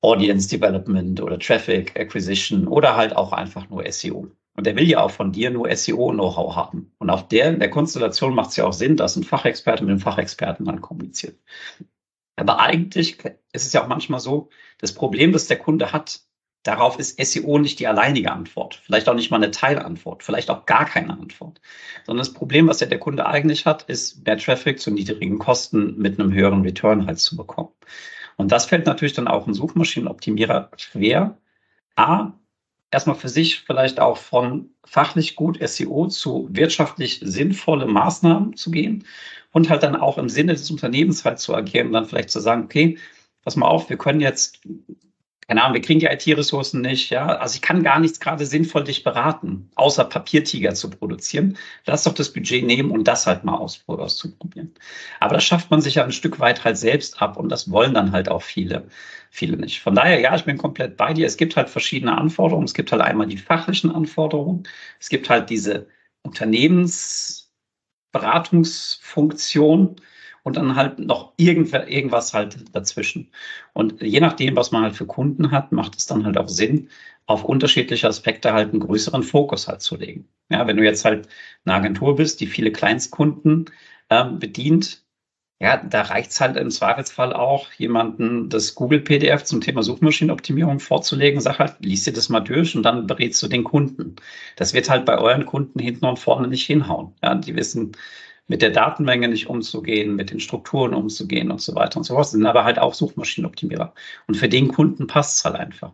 Audience Development oder Traffic Acquisition oder halt auch einfach nur SEO. Und der will ja auch von dir nur SEO-Know-how haben. Und auf der, in der Konstellation macht es ja auch Sinn, dass ein Fachexperte mit einem Fachexperten dann kommuniziert. Aber eigentlich ist es ja auch manchmal so, das Problem, das der Kunde hat, darauf ist SEO nicht die alleinige Antwort. Vielleicht auch nicht mal eine Teilantwort, vielleicht auch gar keine Antwort. Sondern das Problem, was ja der Kunde eigentlich hat, ist mehr Traffic zu niedrigen Kosten mit einem höheren Return halt zu bekommen. Und das fällt natürlich dann auch ein Suchmaschinenoptimierer schwer. A, erstmal für sich vielleicht auch von fachlich gut SEO zu wirtschaftlich sinnvolle Maßnahmen zu gehen und halt dann auch im Sinne des Unternehmens halt zu agieren dann vielleicht zu sagen, okay, pass mal auf, wir können jetzt keine Ahnung, wir kriegen die IT-Ressourcen nicht, ja. Also ich kann gar nichts gerade sinnvoll dich beraten, außer Papiertiger zu produzieren. Lass doch das Budget nehmen und das halt mal auszuprobieren. Aber das schafft man sich ja ein Stück weit halt selbst ab und das wollen dann halt auch viele, viele nicht. Von daher, ja, ich bin komplett bei dir. Es gibt halt verschiedene Anforderungen. Es gibt halt einmal die fachlichen Anforderungen. Es gibt halt diese Unternehmensberatungsfunktion und dann halt noch irgendwas halt dazwischen. Und je nachdem, was man halt für Kunden hat, macht es dann halt auch Sinn, auf unterschiedliche Aspekte halt einen größeren Fokus halt zu legen. Ja, wenn du jetzt halt eine Agentur bist, die viele Kleinstkunden ähm, bedient, ja, da reicht es halt im Zweifelsfall auch, jemanden das Google-PDF zum Thema Suchmaschinenoptimierung vorzulegen. Sag halt, liest dir das mal durch und dann berätst du den Kunden. Das wird halt bei euren Kunden hinten und vorne nicht hinhauen. Ja, die wissen, mit der Datenmenge nicht umzugehen, mit den Strukturen umzugehen und so weiter und so fort. Sind aber halt auch Suchmaschinenoptimierer. Und für den Kunden passt es halt einfach.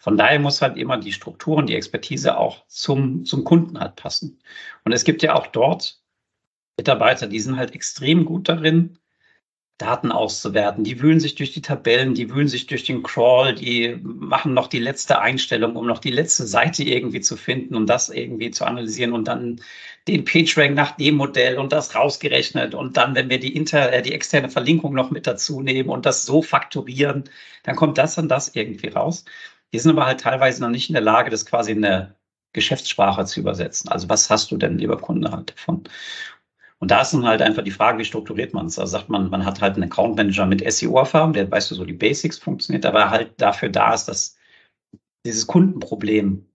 Von daher muss halt immer die Strukturen, die Expertise auch zum, zum Kunden halt passen. Und es gibt ja auch dort Mitarbeiter, die sind halt extrem gut darin, Daten auszuwerten. Die wühlen sich durch die Tabellen, die wühlen sich durch den Crawl, die machen noch die letzte Einstellung, um noch die letzte Seite irgendwie zu finden und das irgendwie zu analysieren und dann den PageRank nach dem Modell und das rausgerechnet und dann, wenn wir die, inter, äh, die externe Verlinkung noch mit dazu nehmen und das so fakturieren, dann kommt das und das irgendwie raus. Die sind aber halt teilweise noch nicht in der Lage, das quasi in eine Geschäftssprache zu übersetzen. Also was hast du denn, lieber Kunde, halt davon? Und da ist dann halt einfach die Frage, wie strukturiert man es? Also sagt man, man hat halt einen Account Manager mit SEO-Erfahrung, der, weißt du, so die Basics funktioniert, aber halt dafür da ist, dass dieses Kundenproblem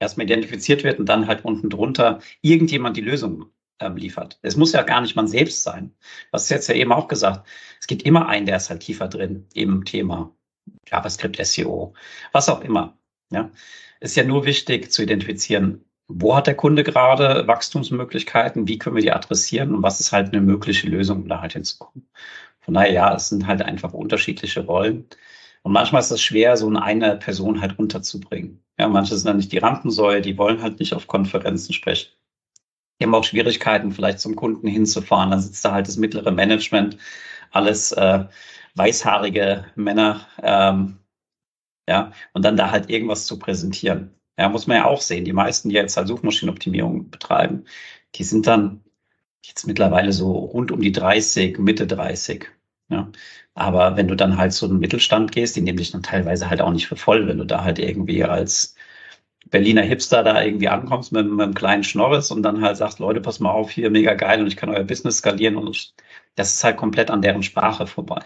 erstmal identifiziert wird und dann halt unten drunter irgendjemand die Lösung ähm, liefert. Es muss ja gar nicht man selbst sein. Was ist jetzt ja eben auch gesagt. Es gibt immer einen, der ist halt tiefer drin im Thema JavaScript, SEO, was auch immer. Ja, ist ja nur wichtig zu identifizieren, wo hat der Kunde gerade Wachstumsmöglichkeiten, wie können wir die adressieren und was ist halt eine mögliche Lösung, um da halt hinzukommen. Von daher, ja, es sind halt einfach unterschiedliche Rollen. Und manchmal ist es schwer, so eine Person halt runterzubringen. Ja, manche sind dann nicht die Rampensäule, die wollen halt nicht auf Konferenzen sprechen. Die haben auch Schwierigkeiten, vielleicht zum Kunden hinzufahren. Dann sitzt da halt das mittlere Management, alles äh, weißhaarige Männer, ähm, ja, und dann da halt irgendwas zu präsentieren. Ja, muss man ja auch sehen. Die meisten, die jetzt halt Suchmaschinenoptimierung betreiben, die sind dann jetzt mittlerweile so rund um die 30, Mitte 30. Ja. Aber wenn du dann halt zu einem Mittelstand gehst, die nehmen dich dann teilweise halt auch nicht für voll, wenn du da halt irgendwie als Berliner Hipster da irgendwie ankommst mit, mit einem kleinen Schnorres und dann halt sagst, Leute, pass mal auf, hier mega geil und ich kann euer Business skalieren und das ist halt komplett an deren Sprache vorbei.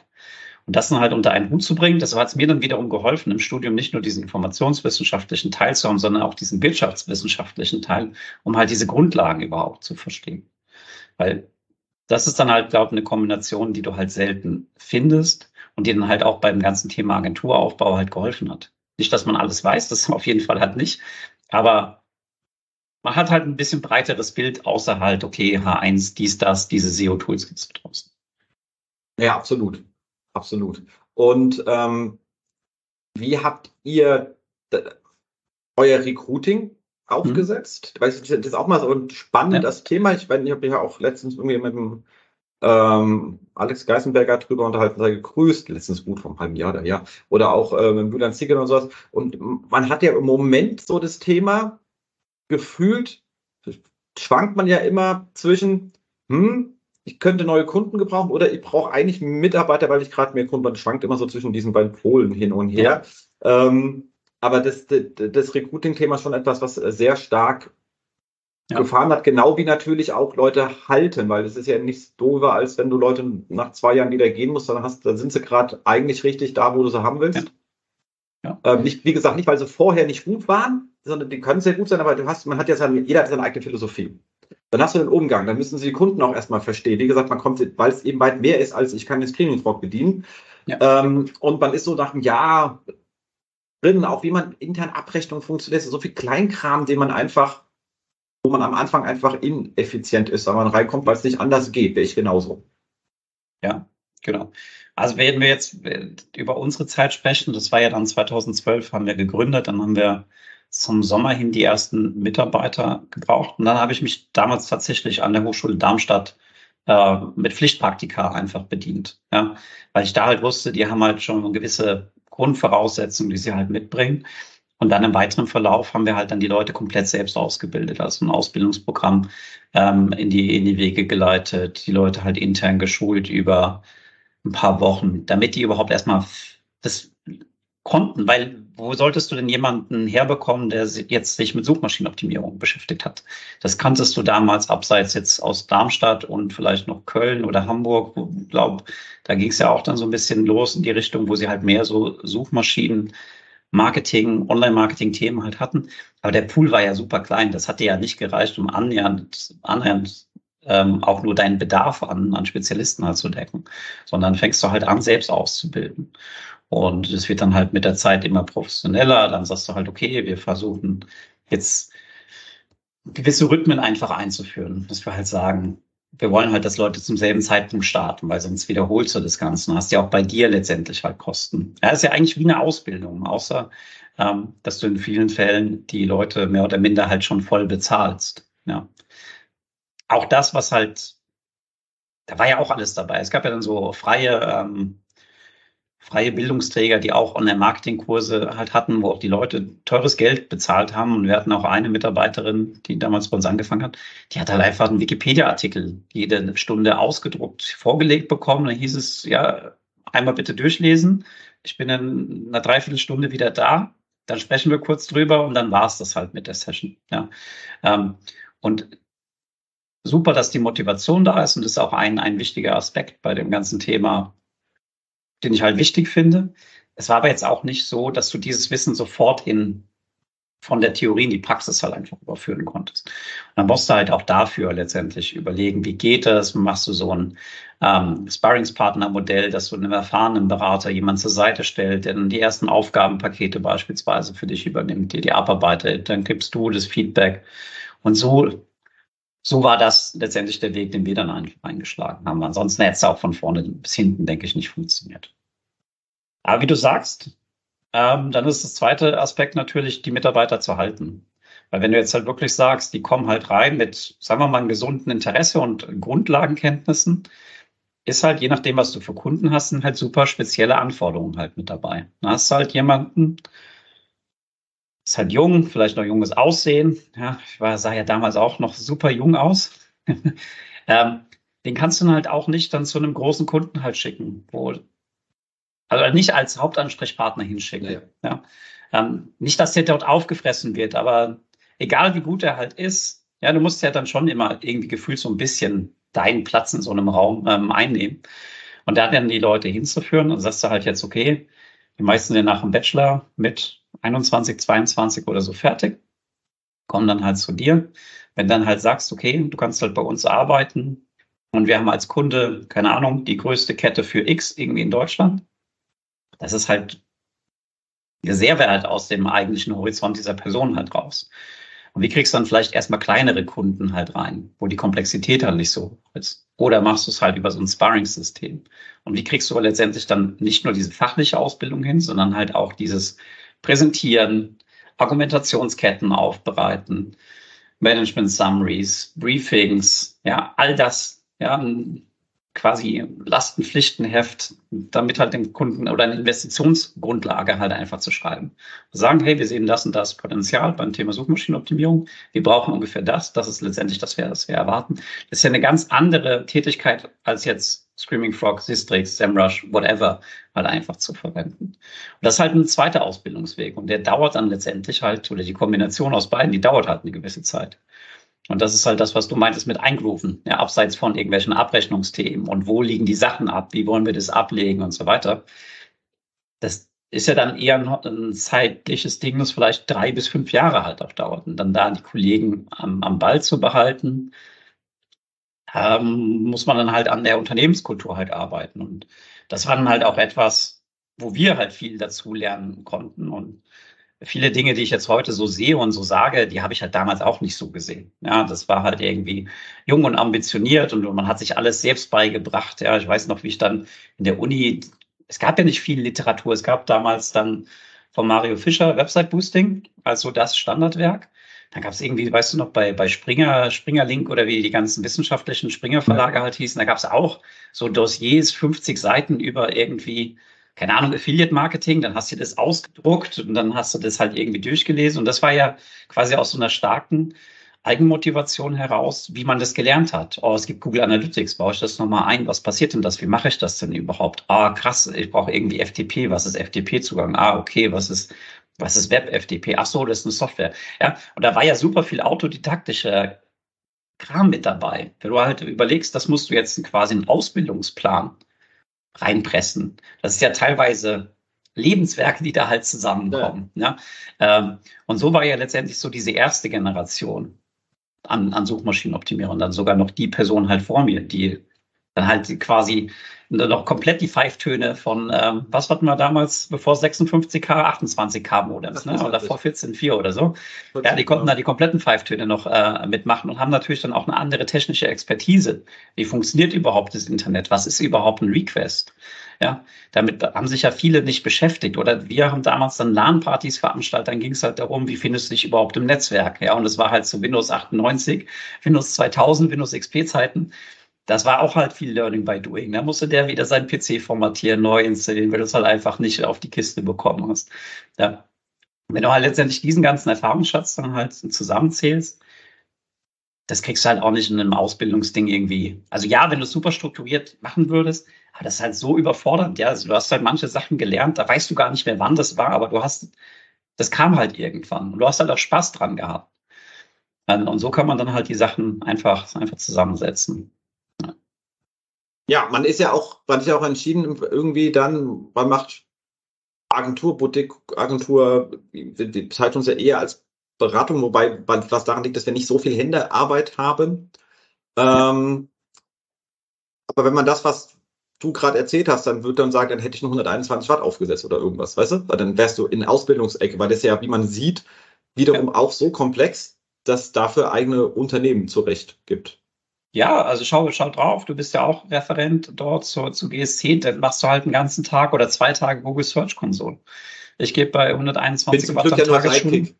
Und das dann halt unter einen Hut zu bringen, das hat mir dann wiederum geholfen, im Studium nicht nur diesen informationswissenschaftlichen Teil zu haben, sondern auch diesen wirtschaftswissenschaftlichen Teil, um halt diese Grundlagen überhaupt zu verstehen. Weil das ist dann halt, glaube ich, eine Kombination, die du halt selten findest und die dann halt auch beim ganzen Thema Agenturaufbau halt geholfen hat. Nicht, dass man alles weiß, das auf jeden Fall halt nicht, aber man hat halt ein bisschen breiteres Bild, außer halt, okay, H1, dies, das, diese SEO-Tools gibt es draußen. Ja, absolut absolut. Und ähm, wie habt ihr euer Recruiting aufgesetzt? Mhm. Weiß ich, das ist auch mal so ein spannendes ja. Thema. Ich, ich habe ja auch letztens irgendwie mit dem ähm, Alex Geisenberger drüber unterhalten, sei gegrüßt, letztens gut vom halben Jahr, ja, oder auch äh, mit Julian Ziegel und sowas. Und man hat ja im Moment so das Thema gefühlt, schwankt man ja immer zwischen, hm, ich könnte neue Kunden gebrauchen oder ich brauche eigentlich Mitarbeiter, weil ich gerade mehr Kunden, man schwankt immer so zwischen diesen beiden Polen hin und her. Ja. Ähm, aber das, das, das Recruiting-Thema ist schon etwas, was sehr stark ja. gefahren hat, genau wie natürlich auch Leute halten, weil es ist ja nichts doofer, als wenn du Leute nach zwei Jahren wieder gehen musst, dann hast, dann sind sie gerade eigentlich richtig da, wo du sie haben willst. Ja. Ja. Ähm, nicht, wie gesagt, nicht, weil sie vorher nicht gut waren, sondern die können sehr gut sein, aber du hast, man hat ja seine, jeder hat seine eigene Philosophie. Dann hast du den Umgang, dann müssen sie die Kunden auch erstmal verstehen. Wie gesagt, man kommt, weil es eben weit mehr ist, als ich kann den Screening Frog bedienen. Ja. Ähm, und man ist so nach einem Jahr drin, auch wie man intern Abrechnung funktioniert, so viel Kleinkram, den man einfach, wo man am Anfang einfach ineffizient ist, wenn man reinkommt, weil es nicht anders geht, wäre ich genauso. Ja, genau. Also wenn wir jetzt äh, über unsere Zeit sprechen, das war ja dann 2012, haben wir gegründet, dann haben wir zum Sommer hin die ersten Mitarbeiter gebraucht. Und dann habe ich mich damals tatsächlich an der Hochschule Darmstadt äh, mit Pflichtpraktika einfach bedient. Ja, weil ich da halt wusste, die haben halt schon gewisse Grundvoraussetzungen, die sie halt mitbringen. Und dann im weiteren Verlauf haben wir halt dann die Leute komplett selbst ausgebildet, also ein Ausbildungsprogramm ähm, in, die, in die Wege geleitet, die Leute halt intern geschult über ein paar Wochen, damit die überhaupt erstmal das konnten, weil wo solltest du denn jemanden herbekommen, der jetzt sich mit Suchmaschinenoptimierung beschäftigt hat? Das kanntest du damals abseits jetzt aus Darmstadt und vielleicht noch Köln oder Hamburg. Ich glaube, da ging es ja auch dann so ein bisschen los in die Richtung, wo sie halt mehr so Suchmaschinen Marketing, Online-Marketing-Themen halt hatten. Aber der Pool war ja super klein. Das hatte ja nicht gereicht, um annähernd, annähernd ähm, auch nur deinen Bedarf an, an Spezialisten halt zu decken, sondern fängst du halt an, selbst auszubilden. Und es wird dann halt mit der Zeit immer professioneller. Dann sagst du halt, okay, wir versuchen jetzt gewisse Rhythmen einfach einzuführen, dass wir halt sagen, wir wollen halt, dass Leute zum selben Zeitpunkt starten, weil sonst wiederholst du das Ganze hast ja auch bei dir letztendlich halt Kosten. Ja, ist ja eigentlich wie eine Ausbildung, außer ähm, dass du in vielen Fällen die Leute mehr oder minder halt schon voll bezahlst. Ja. Auch das, was halt, da war ja auch alles dabei. Es gab ja dann so freie ähm, freie Bildungsträger, die auch Online-Marketing-Kurse halt hatten, wo auch die Leute teures Geld bezahlt haben. Und wir hatten auch eine Mitarbeiterin, die damals bei uns angefangen hat, die hat halt einfach einen Wikipedia-Artikel jede Stunde ausgedruckt, vorgelegt bekommen. Dann hieß es, ja, einmal bitte durchlesen. Ich bin in einer Dreiviertelstunde wieder da. Dann sprechen wir kurz drüber und dann war es das halt mit der Session. Ja. Ähm, und super, dass die Motivation da ist und das ist auch ein, ein wichtiger Aspekt bei dem ganzen Thema den ich halt wichtig finde. Es war aber jetzt auch nicht so, dass du dieses Wissen sofort in von der Theorie in die Praxis halt einfach überführen konntest. Und dann musst du halt auch dafür letztendlich überlegen, wie geht das? Machst du so ein ähm, Sparringspartner-Modell, dass du einem erfahrenen Berater jemand zur Seite stellt, der dann die ersten Aufgabenpakete beispielsweise für dich übernimmt, dir die abarbeitet, dann gibst du das Feedback. Und so, so war das letztendlich der Weg, den wir dann eingeschlagen haben. Ansonsten hätte es auch von vorne bis hinten, denke ich, nicht funktioniert. Aber wie du sagst, ähm, dann ist das zweite Aspekt natürlich, die Mitarbeiter zu halten. Weil wenn du jetzt halt wirklich sagst, die kommen halt rein mit, sagen wir mal, einem gesunden Interesse und Grundlagenkenntnissen, ist halt, je nachdem, was du für Kunden hast, sind halt super spezielle Anforderungen halt mit dabei. Du hast halt jemanden, ist halt jung, vielleicht noch junges Aussehen. Ja, ich war, sah ja damals auch noch super jung aus. ähm, den kannst du halt auch nicht dann zu einem großen Kunden halt schicken, wo also nicht als Hauptansprechpartner hinschicken. Ja. ja. Ähm, nicht, dass der dort aufgefressen wird, aber egal wie gut er halt ist, ja, du musst ja dann schon immer irgendwie gefühlt so ein bisschen deinen Platz in so einem Raum ähm, einnehmen. Und da dann die Leute hinzuführen und sagst du halt jetzt, okay, die meisten sind nach dem Bachelor mit 21, 22 oder so fertig, kommen dann halt zu dir. Wenn dann halt sagst, okay, du kannst halt bei uns arbeiten und wir haben als Kunde, keine Ahnung, die größte Kette für X irgendwie in Deutschland, das ist halt sehr weit aus dem eigentlichen Horizont dieser Person halt raus. Und wie kriegst du dann vielleicht erstmal kleinere Kunden halt rein, wo die Komplexität halt nicht so hoch ist? Oder machst du es halt über so ein Sparring-System? Und wie kriegst du letztendlich dann nicht nur diese fachliche Ausbildung hin, sondern halt auch dieses Präsentieren, Argumentationsketten aufbereiten, Management Summaries, Briefings, ja, all das, ja, quasi Lastenpflichtenheft, damit halt den Kunden oder eine Investitionsgrundlage halt einfach zu schreiben. Sagen, hey, wir sehen das und das Potenzial beim Thema Suchmaschinenoptimierung. Wir brauchen ungefähr das. Das ist letztendlich das, was wir erwarten. Das ist ja eine ganz andere Tätigkeit als jetzt Screaming Frog, Sistrix, SEMrush, whatever, halt einfach zu verwenden. Und das ist halt ein zweiter Ausbildungsweg und der dauert dann letztendlich halt, oder die Kombination aus beiden, die dauert halt eine gewisse Zeit. Und das ist halt das, was du meintest mit Eingrooven, ja, abseits von irgendwelchen Abrechnungsthemen und wo liegen die Sachen ab, wie wollen wir das ablegen und so weiter. Das ist ja dann eher ein zeitliches Ding, das vielleicht drei bis fünf Jahre halt auch dauert. Und dann da die Kollegen am, am Ball zu behalten, ähm, muss man dann halt an der Unternehmenskultur halt arbeiten. Und das war dann halt auch etwas, wo wir halt viel dazu lernen konnten. Und viele Dinge, die ich jetzt heute so sehe und so sage, die habe ich halt damals auch nicht so gesehen. Ja, das war halt irgendwie jung und ambitioniert und man hat sich alles selbst beigebracht. Ja, ich weiß noch, wie ich dann in der Uni, es gab ja nicht viel Literatur. Es gab damals dann von Mario Fischer Website Boosting, also das Standardwerk. Dann gab es irgendwie, weißt du noch, bei, bei Springer, Springer Link oder wie die ganzen wissenschaftlichen Springer Verlage halt hießen, da gab es auch so Dossiers, 50 Seiten über irgendwie keine Ahnung, Affiliate-Marketing, dann hast du das ausgedruckt und dann hast du das halt irgendwie durchgelesen. Und das war ja quasi aus so einer starken Eigenmotivation heraus, wie man das gelernt hat. Oh, es gibt Google Analytics, baue ich das nochmal ein? Was passiert denn das? Wie mache ich das denn überhaupt? Ah, krass, ich brauche irgendwie FTP. Was ist FTP-Zugang? Ah, okay, was ist, was ist Web-FTP? Ach so, das ist eine Software. Ja, und da war ja super viel autodidaktischer Kram mit dabei. Wenn du halt überlegst, das musst du jetzt quasi einen Ausbildungsplan reinpressen. Das ist ja teilweise Lebenswerke, die da halt zusammenkommen. Ja. ja. Ähm, und so war ja letztendlich so diese erste Generation an, an Suchmaschinenoptimierung. Dann sogar noch die Person halt vor mir, die dann halt quasi noch komplett die Pfeiftöne von, ähm, was hatten wir damals, bevor 56K, 28K Modems, ne? oder vor 14.4 oder so. Ja, die konnten da die kompletten Pfeiftöne noch äh, mitmachen und haben natürlich dann auch eine andere technische Expertise. Wie funktioniert überhaupt das Internet? Was ist überhaupt ein Request? Ja, damit haben sich ja viele nicht beschäftigt. Oder wir haben damals dann LAN-Partys veranstaltet, dann ging es halt darum, wie findest du dich überhaupt im Netzwerk? Ja, und es war halt so Windows 98, Windows 2000, Windows XP-Zeiten das war auch halt viel Learning by Doing. Da musste der wieder seinen PC formatieren, neu installieren, weil du es halt einfach nicht auf die Kiste bekommen hast. Ja. Wenn du halt letztendlich diesen ganzen Erfahrungsschatz dann halt zusammenzählst, das kriegst du halt auch nicht in einem Ausbildungsding irgendwie. Also ja, wenn du es super strukturiert machen würdest, aber das ist halt so überfordernd. Ja, also du hast halt manche Sachen gelernt, da weißt du gar nicht mehr, wann das war, aber du hast, das kam halt irgendwann und du hast halt auch Spaß dran gehabt. Und so kann man dann halt die Sachen einfach, einfach zusammensetzen. Ja, man ist ja auch, man ist ja auch entschieden, irgendwie dann, man macht Agentur, Boutique, Agentur, die bezeichnet uns ja eher als Beratung, wobei was daran liegt, dass wir nicht so viel Händearbeit haben. Ähm, aber wenn man das, was du gerade erzählt hast, dann würde dann sagen, dann hätte ich nur 121 Watt aufgesetzt oder irgendwas, weißt du? Weil dann wärst du in Ausbildungsecke, weil das ja, wie man sieht, wiederum ja. auch so komplex, dass dafür eigene Unternehmen zurecht gibt. Ja, also schau, schau drauf, du bist ja auch Referent dort zu, zu GSC, dann machst du halt einen ganzen Tag oder zwei Tage Google Search Console. Ich gebe bei 121 Watt am.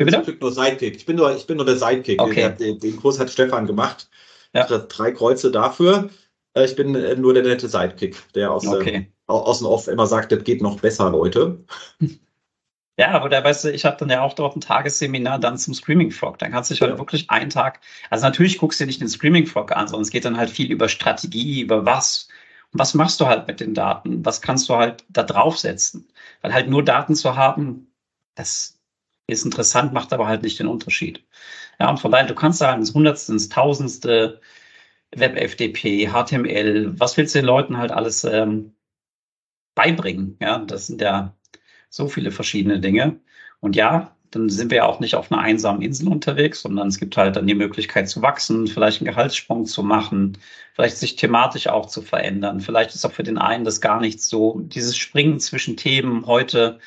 Wie bitte? Ich bin nur Sidekick. Ich bin nur, ich bin nur der Sidekick. Okay. Den, den Kurs hat Stefan gemacht. Ja. Drei Kreuze dafür. Äh, ich bin äh, nur der nette Sidekick, der aus, okay. der, aus dem Off immer sagt, das geht noch besser, Leute. Ja, aber da weißt du, ich habe dann ja auch dort ein Tagesseminar dann zum Screaming Frog. Dann kannst du dich halt ja. wirklich einen Tag, also natürlich guckst du dir nicht den Screaming Frog an, sondern es geht dann halt viel über Strategie, über was. Und was machst du halt mit den Daten? Was kannst du halt da draufsetzen? Weil halt nur Daten zu haben, das ist interessant, macht aber halt nicht den Unterschied. Ja, und von daher, du kannst sagen, das Hundertste, das Tausendste, Web-FDP, HTML, was willst du den Leuten halt alles ähm, beibringen? Ja, das sind ja so viele verschiedene Dinge. Und ja, dann sind wir ja auch nicht auf einer einsamen Insel unterwegs, sondern es gibt halt dann die Möglichkeit zu wachsen, vielleicht einen Gehaltssprung zu machen, vielleicht sich thematisch auch zu verändern. Vielleicht ist auch für den einen das gar nicht so. Dieses Springen zwischen Themen heute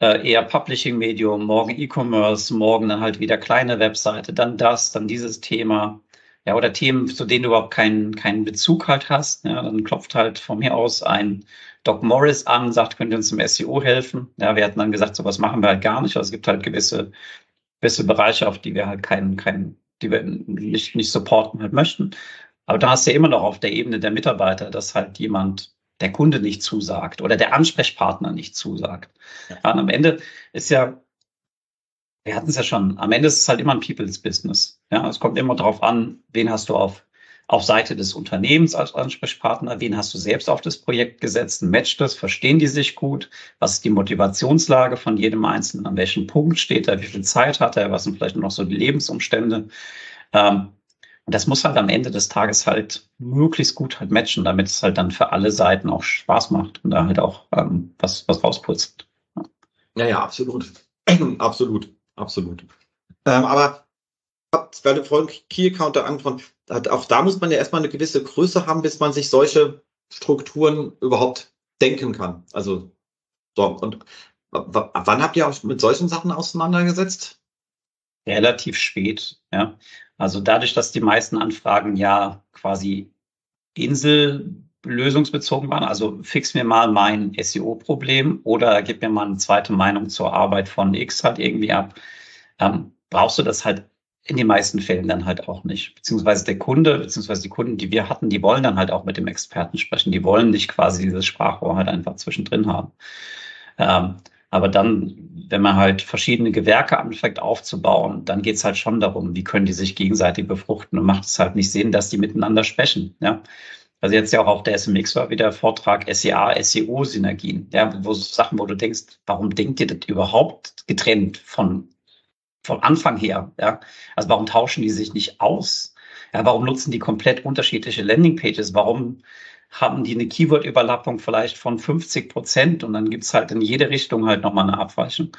äh, eher Publishing-Medium, morgen E-Commerce, morgen dann halt wieder kleine Webseite, dann das, dann dieses Thema. Ja, oder Themen, zu denen du überhaupt keinen, keinen Bezug halt hast. Ja, dann klopft halt von mir aus ein Doc Morris an, sagt, könnt ihr uns im SEO helfen? Ja, wir hatten dann gesagt, sowas machen wir halt gar nicht. Also es gibt halt gewisse, gewisse Bereiche, auf die wir halt keinen, keinen, die wir nicht, nicht supporten halt möchten. Aber da hast du ja immer noch auf der Ebene der Mitarbeiter, dass halt jemand, der Kunde nicht zusagt oder der Ansprechpartner nicht zusagt. Ja. und am Ende ist ja, wir hatten es ja schon, am Ende ist es halt immer ein People's Business. Ja, es kommt immer darauf an, wen hast du auf auf Seite des Unternehmens als Ansprechpartner, wen hast du selbst auf das Projekt gesetzt, matcht das, verstehen die sich gut, was ist die Motivationslage von jedem Einzelnen, an welchem Punkt steht er, wie viel Zeit hat er, was sind vielleicht noch so die Lebensumstände. Ähm, und das muss halt am Ende des Tages halt möglichst gut halt matchen, damit es halt dann für alle Seiten auch Spaß macht und da halt auch ähm, was, was rausputzt. Ja. ja, absolut. absolut, absolut. Ähm, aber weil du vorhin Key Counter angesprochen auch da muss man ja erstmal eine gewisse Größe haben, bis man sich solche Strukturen überhaupt denken kann. Also, so, und wann habt ihr euch mit solchen Sachen auseinandergesetzt? Relativ spät, ja. Also dadurch, dass die meisten Anfragen ja quasi insellösungsbezogen waren, also fix mir mal mein SEO-Problem oder gib mir mal eine zweite Meinung zur Arbeit von X halt irgendwie ab, ähm, brauchst du das halt in den meisten Fällen dann halt auch nicht. Beziehungsweise der Kunde, beziehungsweise die Kunden, die wir hatten, die wollen dann halt auch mit dem Experten sprechen. Die wollen nicht quasi dieses Sprachrohr halt einfach zwischendrin haben. Ähm, aber dann, wenn man halt verschiedene Gewerke anfängt aufzubauen, dann geht's halt schon darum, wie können die sich gegenseitig befruchten und macht es halt nicht Sinn, dass die miteinander sprechen. Ja? Also jetzt ja auch auf der SMX war wieder Vortrag SEA, SEO-Synergien, ja, wo Sachen, wo du denkst, warum denkt ihr das überhaupt getrennt von von Anfang her. Ja? Also warum tauschen die sich nicht aus? Ja, warum nutzen die komplett unterschiedliche Landingpages? Warum haben die eine Keyword-Überlappung vielleicht von 50 Prozent und dann gibt's halt in jede Richtung halt nochmal eine Abweichung.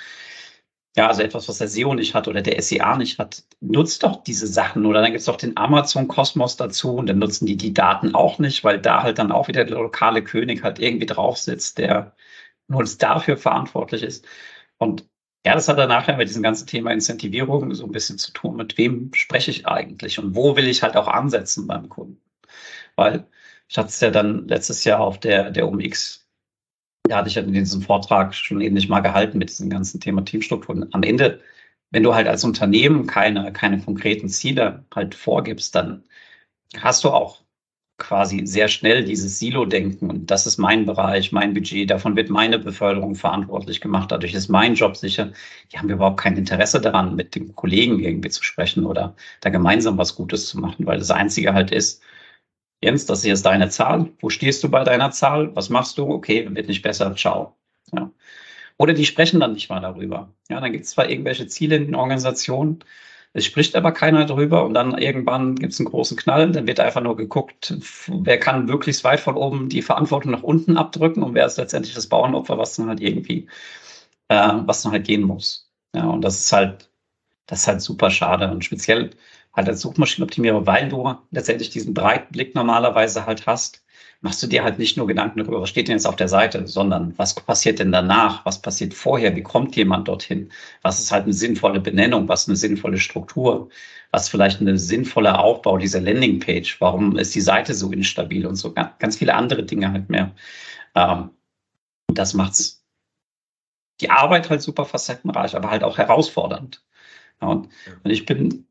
Ja, also etwas, was der SEO nicht hat oder der SEA nicht hat, nutzt doch diese Sachen. Oder dann gibt's doch den Amazon-Kosmos dazu und dann nutzen die die Daten auch nicht, weil da halt dann auch wieder der lokale König halt irgendwie drauf sitzt, der nur dafür verantwortlich ist. Und ja, das hat dann nachher mit diesem ganzen Thema Incentivierung so ein bisschen zu tun. Mit wem spreche ich eigentlich und wo will ich halt auch ansetzen beim Kunden? Weil ich hatte es ja dann letztes Jahr auf der, der UMX, da hatte ich ja in diesem Vortrag schon ähnlich mal gehalten mit diesem ganzen Thema Teamstrukturen. Am Ende, wenn du halt als Unternehmen keine, keine konkreten Ziele halt vorgibst, dann hast du auch quasi sehr schnell dieses Silo-Denken und das ist mein Bereich, mein Budget, davon wird meine Beförderung verantwortlich gemacht, dadurch ist mein Job sicher. Die haben überhaupt kein Interesse daran, mit den Kollegen irgendwie zu sprechen oder da gemeinsam was Gutes zu machen, weil das Einzige halt ist, Jens, das hier ist deine Zahl. Wo stehst du bei deiner Zahl? Was machst du? Okay, wird nicht besser. Ciao. Ja. Oder die sprechen dann nicht mal darüber. Ja, dann gibt es zwar irgendwelche Ziele in den Organisationen, es spricht aber keiner drüber und dann irgendwann gibt es einen großen Knall. Dann wird einfach nur geguckt, wer kann möglichst weit von oben die Verantwortung nach unten abdrücken und wer ist letztendlich das Bauernopfer, was dann halt irgendwie, äh, was dann halt gehen muss. Ja, und das ist halt, das ist halt super schade und speziell halt als Suchmaschinenoptimierer, weil du letztendlich diesen breiten Blick normalerweise halt hast, machst du dir halt nicht nur Gedanken darüber, was steht denn jetzt auf der Seite, sondern was passiert denn danach? Was passiert vorher? Wie kommt jemand dorthin? Was ist halt eine sinnvolle Benennung? Was eine sinnvolle Struktur? Was vielleicht eine sinnvolle Aufbau dieser Landingpage? Warum ist die Seite so instabil und so? Ganz viele andere Dinge halt mehr. Ähm, das macht's die Arbeit halt super facettenreich, aber halt auch herausfordernd. und, und ich bin,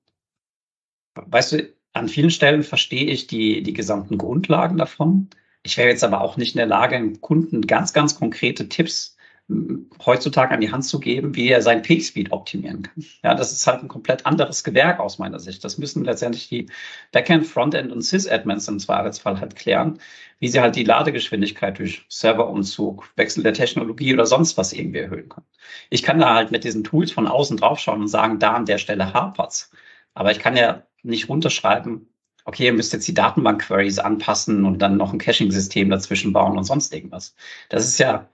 weißt du, an vielen Stellen verstehe ich die, die gesamten Grundlagen davon. Ich wäre jetzt aber auch nicht in der Lage, einem Kunden ganz, ganz konkrete Tipps hm, heutzutage an die Hand zu geben, wie er sein Peak-Speed optimieren kann. Ja, das ist halt ein komplett anderes Gewerk aus meiner Sicht. Das müssen letztendlich die Backend, Frontend und Sys-Admins im Zweifelsfall halt klären, wie sie halt die Ladegeschwindigkeit durch Serverumzug, Wechsel der Technologie oder sonst was irgendwie erhöhen können. Ich kann da halt mit diesen Tools von außen draufschauen und sagen, da an der Stelle hapert's. Aber ich kann ja nicht runterschreiben, okay, ihr müsst jetzt die Datenbank-Queries anpassen und dann noch ein Caching-System dazwischen bauen und sonst irgendwas. Das ist ja,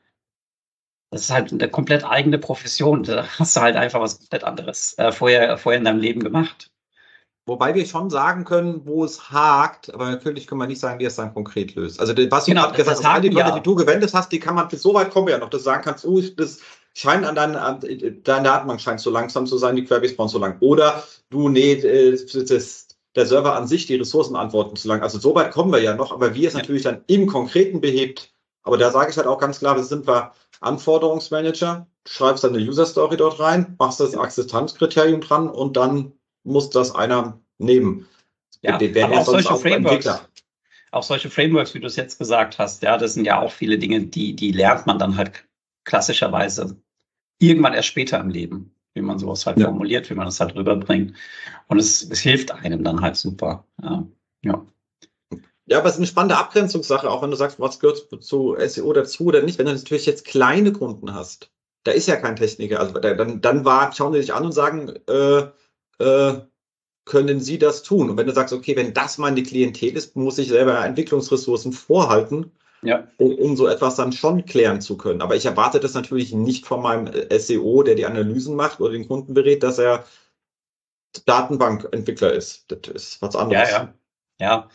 das ist halt eine komplett eigene Profession. Da hast du halt einfach was komplett anderes äh, vorher, vorher in deinem Leben gemacht. Wobei wir schon sagen können, wo es hakt, aber natürlich können wir nicht sagen, wie es dann konkret löst. Also was genau, du gerade gesagt hast, all die Leute, ja. die du gewendet hast, die kann man bis so weit kommen ja noch, dass du sagen kannst, oh, das scheint an deiner deine Datenbank scheint so langsam zu sein, die Query brauchen so lang. Oder du, nee, äh, das, der Server an sich, die Ressourcen antworten zu lang. Also so weit kommen wir ja noch, aber wie es ja. natürlich dann im Konkreten behebt, aber da sage ich halt auch ganz klar, das sind wir Anforderungsmanager, schreibst dann eine User Story dort rein, machst das Akzeptanzkriterium dran und dann muss das einer nehmen. Ja, aber auch solche auch Frameworks. Auch solche Frameworks, wie du es jetzt gesagt hast, ja, das sind ja auch viele Dinge, die, die lernt man dann halt klassischerweise irgendwann erst später im Leben, wie man sowas halt ja. formuliert, wie man das halt rüberbringt. Und es, es hilft einem dann halt super. Ja. ja. Ja, aber es ist eine spannende Abgrenzungssache, auch wenn du sagst, was gehört zu SEO dazu oder nicht. Wenn du natürlich jetzt kleine Kunden hast, da ist ja kein Techniker. Also dann, dann war, schauen die sich an und sagen, äh, äh, können Sie das tun? Und wenn du sagst, okay, wenn das meine Klientel ist, muss ich selber Entwicklungsressourcen vorhalten ja. um, um so etwas dann schon klären zu können. Aber ich erwarte das natürlich nicht von meinem äh, SEO, der die Analysen macht oder den Kunden berät, dass er Datenbankentwickler ist. Das ist was anderes. Ja, ja. ja.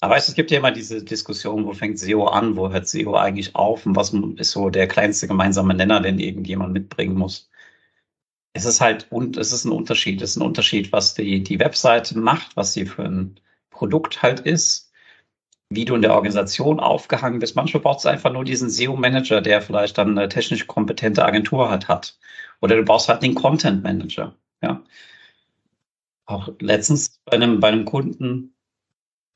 Aber weißt, es gibt ja immer diese Diskussion, wo fängt SEO an, wo hört SEO eigentlich auf und was ist so der kleinste gemeinsame Nenner, den irgendjemand mitbringen muss. Es ist halt, und es ist ein Unterschied. Es ist ein Unterschied, was die, die Webseite macht, was sie für ein Produkt halt ist wie du in der Organisation aufgehangen bist. Manchmal brauchst du einfach nur diesen SEO-Manager, der vielleicht dann eine technisch kompetente Agentur halt hat. Oder du brauchst halt den Content-Manager. Ja. auch letztens bei einem, bei einem Kunden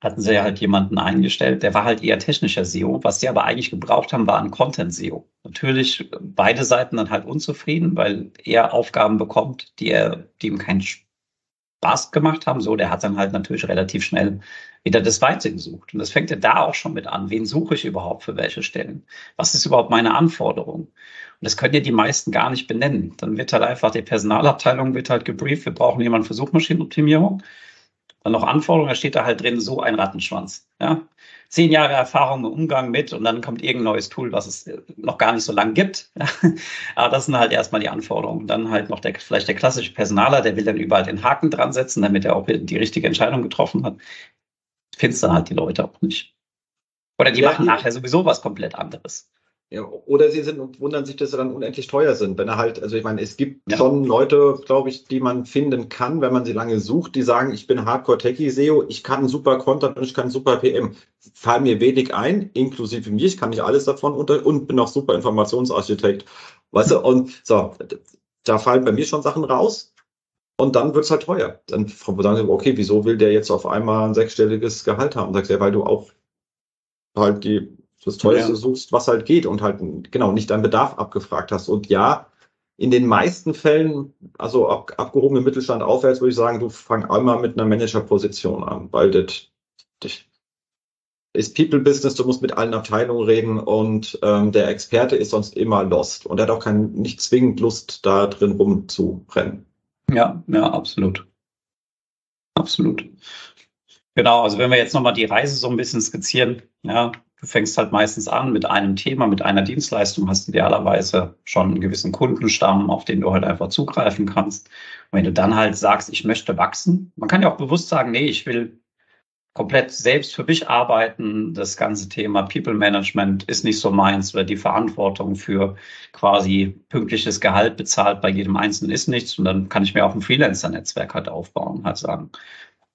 hatten sie halt jemanden eingestellt, der war halt eher technischer SEO. Was sie aber eigentlich gebraucht haben, war ein Content-SEO. Natürlich beide Seiten dann halt unzufrieden, weil er Aufgaben bekommt, die er, die ihm keinen Spaß gemacht haben. So, der hat dann halt natürlich relativ schnell wieder das Weite gesucht. Und das fängt ja da auch schon mit an. Wen suche ich überhaupt für welche Stellen? Was ist überhaupt meine Anforderung? Und das können ja die meisten gar nicht benennen. Dann wird halt einfach die Personalabteilung wird halt gebrieft. Wir brauchen jemanden für Suchmaschinenoptimierung dann noch Anforderungen, da steht da halt drin, so ein Rattenschwanz. Ja? Zehn Jahre Erfahrung im Umgang mit und dann kommt irgendein neues Tool, was es äh, noch gar nicht so lange gibt. Aber das sind halt erstmal die Anforderungen. Dann halt noch der, vielleicht der klassische Personaler, der will dann überall den Haken dran setzen, damit er auch die richtige Entscheidung getroffen hat. Findest dann halt die Leute auch nicht. Oder die ja, machen nachher sowieso was komplett anderes. Ja, oder sie sind und wundern sich, dass sie dann unendlich teuer sind. Wenn er halt, also ich meine, es gibt ja. schon Leute, glaube ich, die man finden kann, wenn man sie lange sucht, die sagen, ich bin Hardcore Techie SEO, ich kann super Content und ich kann super PM. Fall mir wenig ein, inklusive mir, ich kann nicht alles davon unter, und bin auch super Informationsarchitekt. Weißt du, und so, da fallen bei mir schon Sachen raus. Und dann wird's halt teuer. Dann sagen sie, okay, wieso will der jetzt auf einmal ein sechsstelliges Gehalt haben? Sagst ja, weil du auch halt die das teuerste ja. suchst, was halt geht und halt genau nicht deinen Bedarf abgefragt hast. Und ja, in den meisten Fällen, also ab, abgehobene Mittelstand aufwärts, würde ich sagen, du fang einmal mit einer Managerposition an, weil das, das ist People-Business, du musst mit allen Abteilungen reden und ähm, der Experte ist sonst immer lost und er hat auch kein, nicht zwingend Lust, da drin rumzubrennen. Ja, ja, absolut. Absolut. Genau, also wenn wir jetzt nochmal die Reise so ein bisschen skizzieren, ja, Du fängst halt meistens an mit einem Thema, mit einer Dienstleistung, hast idealerweise schon einen gewissen Kundenstamm, auf den du halt einfach zugreifen kannst. Und wenn du dann halt sagst, ich möchte wachsen, man kann ja auch bewusst sagen, nee, ich will komplett selbst für mich arbeiten. Das ganze Thema People Management ist nicht so meins oder die Verantwortung für quasi pünktliches Gehalt bezahlt bei jedem Einzelnen ist nichts. Und dann kann ich mir auch ein Freelancer-Netzwerk halt aufbauen halt sagen,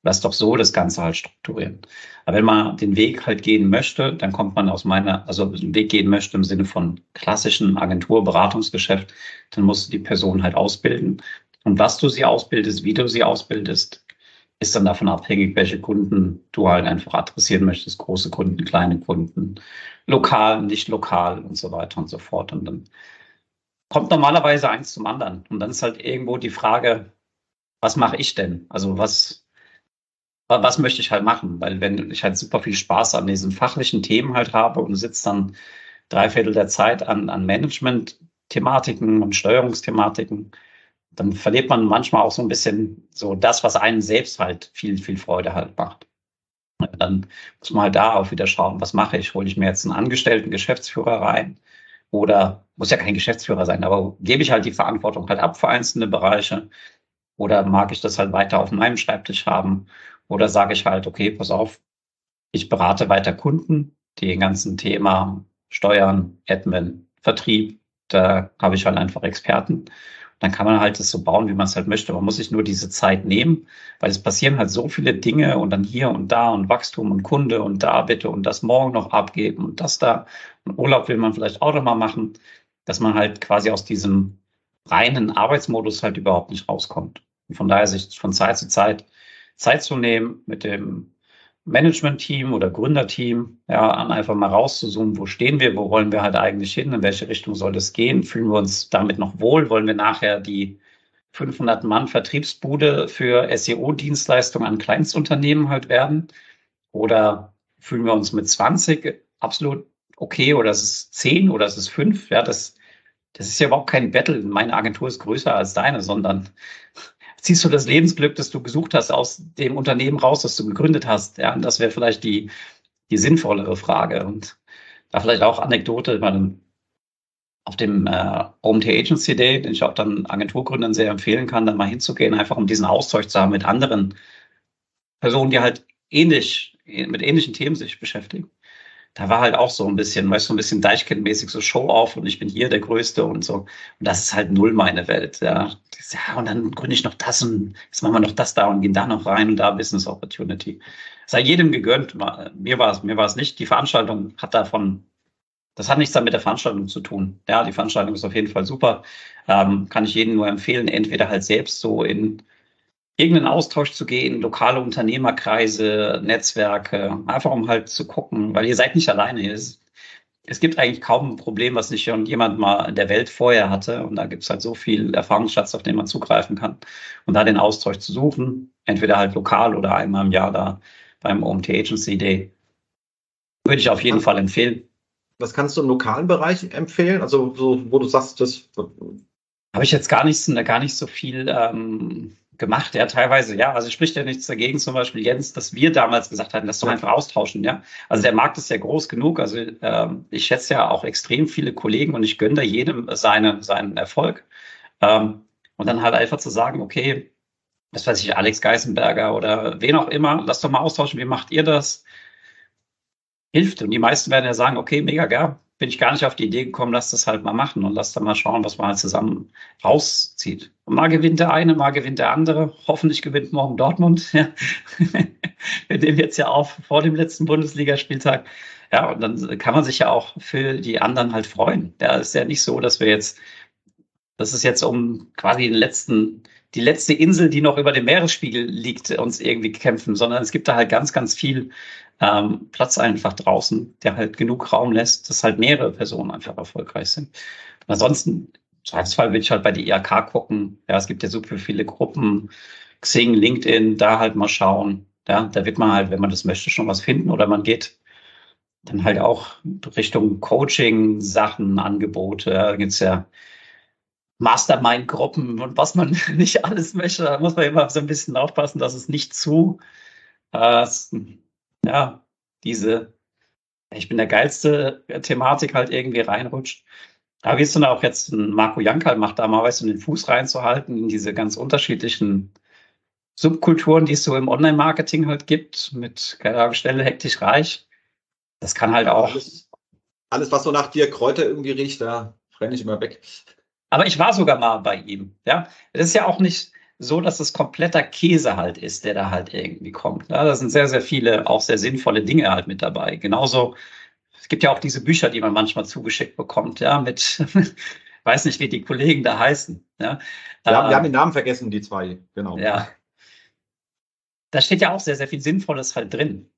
Lass doch so das Ganze halt strukturieren. Aber wenn man den Weg halt gehen möchte, dann kommt man aus meiner, also den Weg gehen möchte im Sinne von klassischen Agentur-Beratungsgeschäft, dann musst du die Person halt ausbilden. Und was du sie ausbildest, wie du sie ausbildest, ist dann davon abhängig, welche Kunden du halt einfach adressieren möchtest. Große Kunden, kleine Kunden, lokal, nicht lokal und so weiter und so fort. Und dann kommt normalerweise eins zum anderen. Und dann ist halt irgendwo die Frage, was mache ich denn? Also was, was möchte ich halt machen? Weil wenn ich halt super viel Spaß an diesen fachlichen Themen halt habe und sitze dann drei Viertel der Zeit an, an Management-Thematiken und Steuerungsthematiken, dann verliert man manchmal auch so ein bisschen so das, was einen selbst halt viel, viel Freude halt macht. Dann muss man halt da auch wieder schauen, was mache ich? Hole ich mir jetzt einen angestellten Geschäftsführer rein? Oder muss ja kein Geschäftsführer sein, aber gebe ich halt die Verantwortung halt ab für einzelne Bereiche? Oder mag ich das halt weiter auf meinem Schreibtisch haben? Oder sage ich halt, okay, pass auf, ich berate weiter Kunden, die ganzen Thema Steuern, Admin, Vertrieb, da habe ich halt einfach Experten. Dann kann man halt das so bauen, wie man es halt möchte. Man muss sich nur diese Zeit nehmen, weil es passieren halt so viele Dinge und dann hier und da und Wachstum und Kunde und da bitte und das morgen noch abgeben und das da. Und Urlaub will man vielleicht auch noch mal machen, dass man halt quasi aus diesem reinen Arbeitsmodus halt überhaupt nicht rauskommt. Und von daher sich von Zeit zu Zeit Zeit zu nehmen, mit dem Management-Team oder Gründerteam, ja, einfach mal rauszuzoomen, wo stehen wir, wo wollen wir halt eigentlich hin, in welche Richtung soll es gehen, fühlen wir uns damit noch wohl, wollen wir nachher die 500 Mann Vertriebsbude für SEO-Dienstleistungen an Kleinstunternehmen halt werden? Oder fühlen wir uns mit 20 absolut okay oder es ist 10 oder es ist 5, ja, das, das ist ja überhaupt kein Battle. Meine Agentur ist größer als deine, sondern ziehst du das Lebensglück, das du gesucht hast, aus dem Unternehmen raus, das du gegründet hast? Ja, und das wäre vielleicht die, die sinnvollere Frage. Und da vielleicht auch Anekdote, auf dem äh, OMT Agency Day, den ich auch dann Agenturgründern sehr empfehlen kann, dann mal hinzugehen, einfach um diesen Austausch zu haben mit anderen Personen, die halt ähnlich, mit ähnlichen Themen sich beschäftigen da war halt auch so ein bisschen, weißt du, so ein bisschen Deichkind-mäßig so Show-off und ich bin hier der Größte und so. Und das ist halt null meine Welt, ja. Ja, und dann gründe ich noch das und jetzt machen wir noch das da und gehen da noch rein und da Business Opportunity. Sei jedem gegönnt. Mir war es, mir war es nicht. Die Veranstaltung hat davon, das hat nichts damit der Veranstaltung zu tun. Ja, die Veranstaltung ist auf jeden Fall super. Ähm, kann ich jedem nur empfehlen, entweder halt selbst so in irgendeinen Austausch zu gehen, lokale Unternehmerkreise, Netzwerke, einfach um halt zu gucken, weil ihr seid nicht alleine. Es, es gibt eigentlich kaum ein Problem, was nicht schon jemand mal in der Welt vorher hatte. Und da gibt es halt so viel Erfahrungsschatz, auf den man zugreifen kann. Und da den Austausch zu suchen, entweder halt lokal oder einmal im Jahr da beim OMT Agency Day, würde ich auf jeden Fall empfehlen. Was kannst du im lokalen Bereich empfehlen? Also, so, wo du sagst, das. Habe ich jetzt gar nicht, gar nicht so viel ähm, gemacht, ja, teilweise, ja. Also spricht ja nichts dagegen, zum Beispiel Jens, dass wir damals gesagt hatten, das doch einfach austauschen, ja. Also der Markt ist ja groß genug. Also ähm, ich schätze ja auch extrem viele Kollegen und ich gönne da jedem seinen, seinen Erfolg. Ähm, und dann halt einfach zu sagen, okay, was weiß ich, Alex Geisenberger oder wen auch immer, lass doch mal austauschen, wie macht ihr das? hilft. Und die meisten werden ja sagen, okay, mega geil, bin ich gar nicht auf die Idee gekommen, lass das halt mal machen und lass dann mal schauen, was man halt zusammen rauszieht. Und mal gewinnt der eine, mal gewinnt der andere. Hoffentlich gewinnt morgen Dortmund. Ja. Wir nehmen jetzt ja auf vor dem letzten Bundesligaspieltag. Ja, und dann kann man sich ja auch für die anderen halt freuen. Ja, ist ja nicht so, dass wir jetzt, das ist jetzt um quasi den letzten die letzte Insel, die noch über dem Meeresspiegel liegt, uns irgendwie kämpfen, sondern es gibt da halt ganz, ganz viel ähm, Platz einfach draußen, der halt genug Raum lässt, dass halt mehrere Personen einfach erfolgreich sind. Und ansonsten, Zweifelsfall würde ich halt bei der IAK gucken. Ja, es gibt ja super viele Gruppen, Xing, LinkedIn, da halt mal schauen. Ja, da wird man halt, wenn man das möchte, schon was finden oder man geht dann halt auch Richtung Coaching, Sachen, Angebote. Da gibt's ja Mastermind-Gruppen und was man nicht alles möchte. Da muss man immer so ein bisschen aufpassen, dass es nicht zu, äh, ja, diese, ich bin der geilste Thematik halt irgendwie reinrutscht. Da wirst du dann auch jetzt ein Marco Jankal macht da mal, weißt du, den Fuß reinzuhalten in diese ganz unterschiedlichen Subkulturen, die es so im Online-Marketing halt gibt, mit, keine Ahnung, Stelle hektisch reich. Das kann halt auch. Alles, alles was so nach dir Kräuter irgendwie riecht, da renne ich immer weg. Aber ich war sogar mal bei ihm. Ja, das ist ja auch nicht so, dass es kompletter Käse halt ist, der da halt irgendwie kommt. Ja, da sind sehr, sehr viele auch sehr sinnvolle Dinge halt mit dabei. Genauso, es gibt ja auch diese Bücher, die man manchmal zugeschickt bekommt, ja, mit, weiß nicht, wie die Kollegen da heißen. Ja, ja ähm, wir haben den Namen vergessen, die zwei, genau. Ja. Da steht ja auch sehr, sehr viel Sinnvolles halt drin.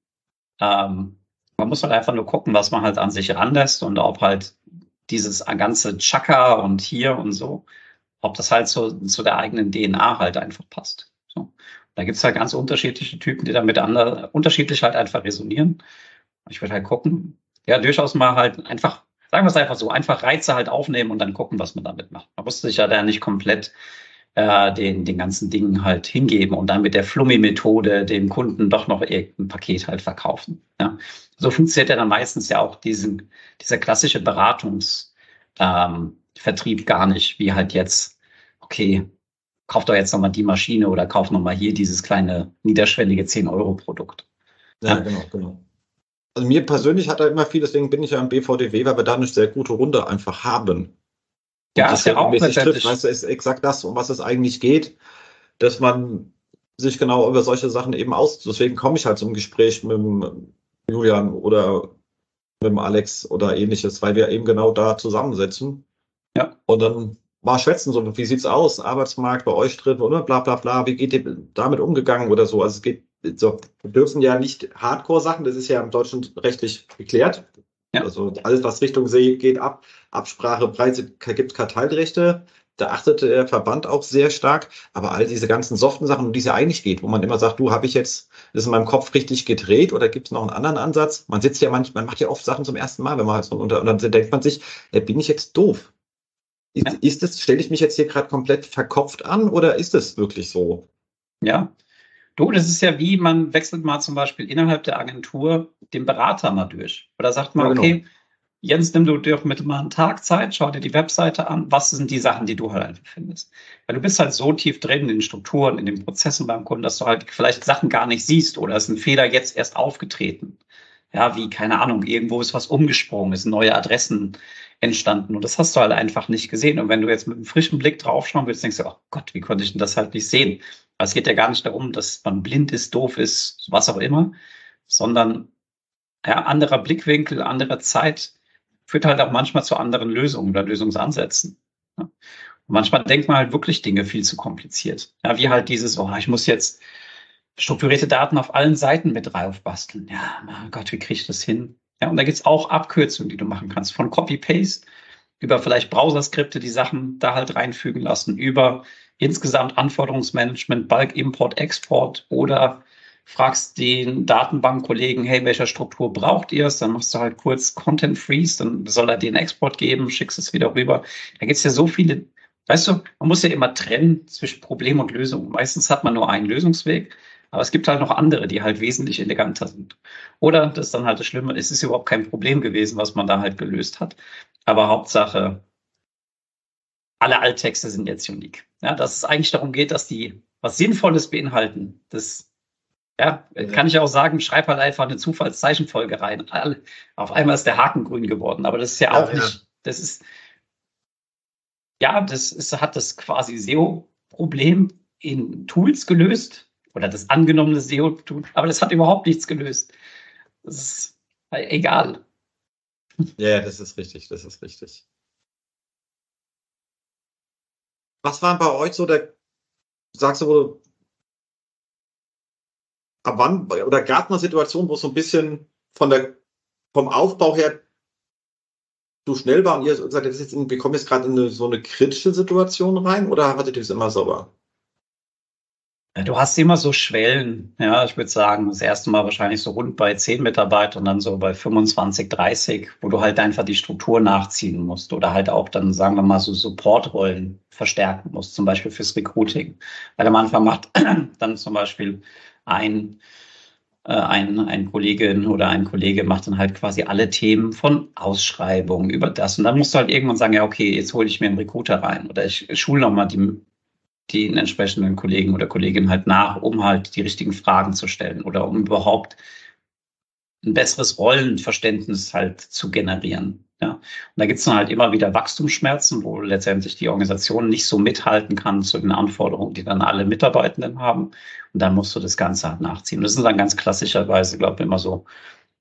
Ähm, man muss halt einfach nur gucken, was man halt an sich ranlässt und ob halt dieses ganze Chaka und hier und so, ob das halt so zu der eigenen DNA halt einfach passt. So. Da gibt's halt ganz unterschiedliche Typen, die damit andere, unterschiedlich halt einfach resonieren. Ich würde halt gucken, ja, durchaus mal halt einfach, sagen wir es einfach so, einfach Reize halt aufnehmen und dann gucken, was man damit macht. Man muss sich ja da nicht komplett äh, den, den ganzen Dingen halt hingeben und dann mit der Flummi-Methode dem Kunden doch noch irgendein Paket halt verkaufen. Ja. So funktioniert ja dann meistens ja auch diesen, dieser klassische Beratungsvertrieb ähm, gar nicht, wie halt jetzt, okay, kauf doch jetzt nochmal die Maschine oder kauf nochmal hier dieses kleine niederschwellige 10-Euro-Produkt. Ja, ja, genau, genau. Also mir persönlich hat er immer viel, deswegen bin ich ja im BVDW, weil wir da eine sehr gute Runde einfach haben. Ja, ist ja auch trifft, weißt du, ist exakt das, um was es eigentlich geht, dass man sich genau über solche Sachen eben aus. Deswegen komme ich halt zum Gespräch mit dem Julian oder mit dem Alex oder ähnliches, weil wir eben genau da zusammensetzen. Ja. Und dann mal schwätzen, so, wie sieht's aus? Arbeitsmarkt bei euch drin oder bla, bla, bla. Wie geht ihr damit umgegangen oder so? Also es geht, so, wir dürfen ja nicht Hardcore-Sachen, das ist ja im Deutschen rechtlich geklärt. Ja. Also alles, was Richtung See geht, ab. Absprache, Preise, gibt Kartellrechte. Da achtet der Verband auch sehr stark. Aber all diese ganzen soften Sachen, um die es ja eigentlich geht, wo man immer sagt, du, habe ich jetzt das in meinem Kopf richtig gedreht oder gibt es noch einen anderen Ansatz? Man sitzt ja manchmal, man macht ja oft Sachen zum ersten Mal, wenn man halt so unter, und dann denkt man sich, äh, bin ich jetzt doof? Ist, ist das, stelle ich mich jetzt hier gerade komplett verkopft an oder ist es wirklich so? Ja, Du, das ist ja wie, man wechselt mal zum Beispiel innerhalb der Agentur den Berater mal durch. Oder sagt man, ja, genau. okay, Jens, nimm du dir doch mit mal einen Tag Zeit, schau dir die Webseite an, was sind die Sachen, die du halt einfach findest. Weil du bist halt so tief drin in den Strukturen, in den Prozessen beim Kunden, dass du halt vielleicht Sachen gar nicht siehst oder ist ein Fehler jetzt erst aufgetreten. Ja, wie, keine Ahnung, irgendwo ist was umgesprungen, ist neue Adressen entstanden und das hast du halt einfach nicht gesehen. Und wenn du jetzt mit einem frischen Blick draufschauen willst, denkst du, oh Gott, wie konnte ich denn das halt nicht sehen? Aber es geht ja gar nicht darum, dass man blind ist, doof ist, was auch immer, sondern ja, anderer Blickwinkel, andere Zeit führt halt auch manchmal zu anderen Lösungen oder Lösungsansätzen. Ja. Und manchmal denkt man halt wirklich Dinge viel zu kompliziert. Ja, wie halt dieses, oh, ich muss jetzt strukturierte Daten auf allen Seiten mit drauf basteln. Ja, mein Gott, wie kriege ich das hin? Ja, und da gibt's auch Abkürzungen, die du machen kannst. Von Copy-Paste über vielleicht Browser-Skripte die Sachen da halt reinfügen lassen, über insgesamt Anforderungsmanagement, Bulk, Import, Export oder fragst den Datenbankkollegen, hey, welcher Struktur braucht ihr es? Dann machst du halt kurz Content Freeze, dann soll er den Export geben, schickst es wieder rüber. Da gibt's ja so viele, weißt du, man muss ja immer trennen zwischen Problem und Lösung. Meistens hat man nur einen Lösungsweg, aber es gibt halt noch andere, die halt wesentlich eleganter sind. Oder das ist dann halt das Schlimme, es ist überhaupt kein Problem gewesen, was man da halt gelöst hat. Aber Hauptsache, alle Alttexte sind jetzt unique. Ja, dass es eigentlich darum geht, dass die was Sinnvolles beinhalten. Das ja, kann ich auch sagen, schreib halt einfach eine Zufallszeichenfolge rein. Auf einmal ist der Haken grün geworden, aber das ist ja, ja auch nicht, das ist, ja, das ist, hat das quasi SEO-Problem in Tools gelöst oder das angenommene SEO-Tool, aber das hat überhaupt nichts gelöst. Das ist egal. Ja, das ist richtig, das ist richtig. Was war bei euch so der, sagst du, ab wann, oder gab es eine Situation, wo es so ein bisschen von der, vom Aufbau her zu schnell war und ihr in, wir kommen jetzt gerade in eine, so eine kritische Situation rein oder hattet ihr es immer sauber? Du hast immer so Schwellen, ja, ich würde sagen, das erste Mal wahrscheinlich so rund bei 10 Mitarbeitern und dann so bei 25, 30, wo du halt einfach die Struktur nachziehen musst oder halt auch dann, sagen wir mal, so Supportrollen verstärken musst, zum Beispiel fürs Recruiting. Weil am Anfang macht dann zum Beispiel ein, äh, ein, ein Kollegin oder ein Kollege macht dann halt quasi alle Themen von Ausschreibungen über das. Und dann musst du halt irgendwann sagen, ja, okay, jetzt hole ich mir einen Recruiter rein oder ich schule nochmal die den entsprechenden Kollegen oder Kolleginnen halt nach, um halt die richtigen Fragen zu stellen oder um überhaupt ein besseres Rollenverständnis halt zu generieren. Ja. Und da gibt es dann halt immer wieder Wachstumsschmerzen, wo letztendlich die Organisation nicht so mithalten kann zu den Anforderungen, die dann alle Mitarbeitenden haben. Und dann musst du das Ganze halt nachziehen. Das sind dann ganz klassischerweise, glaube ich, immer so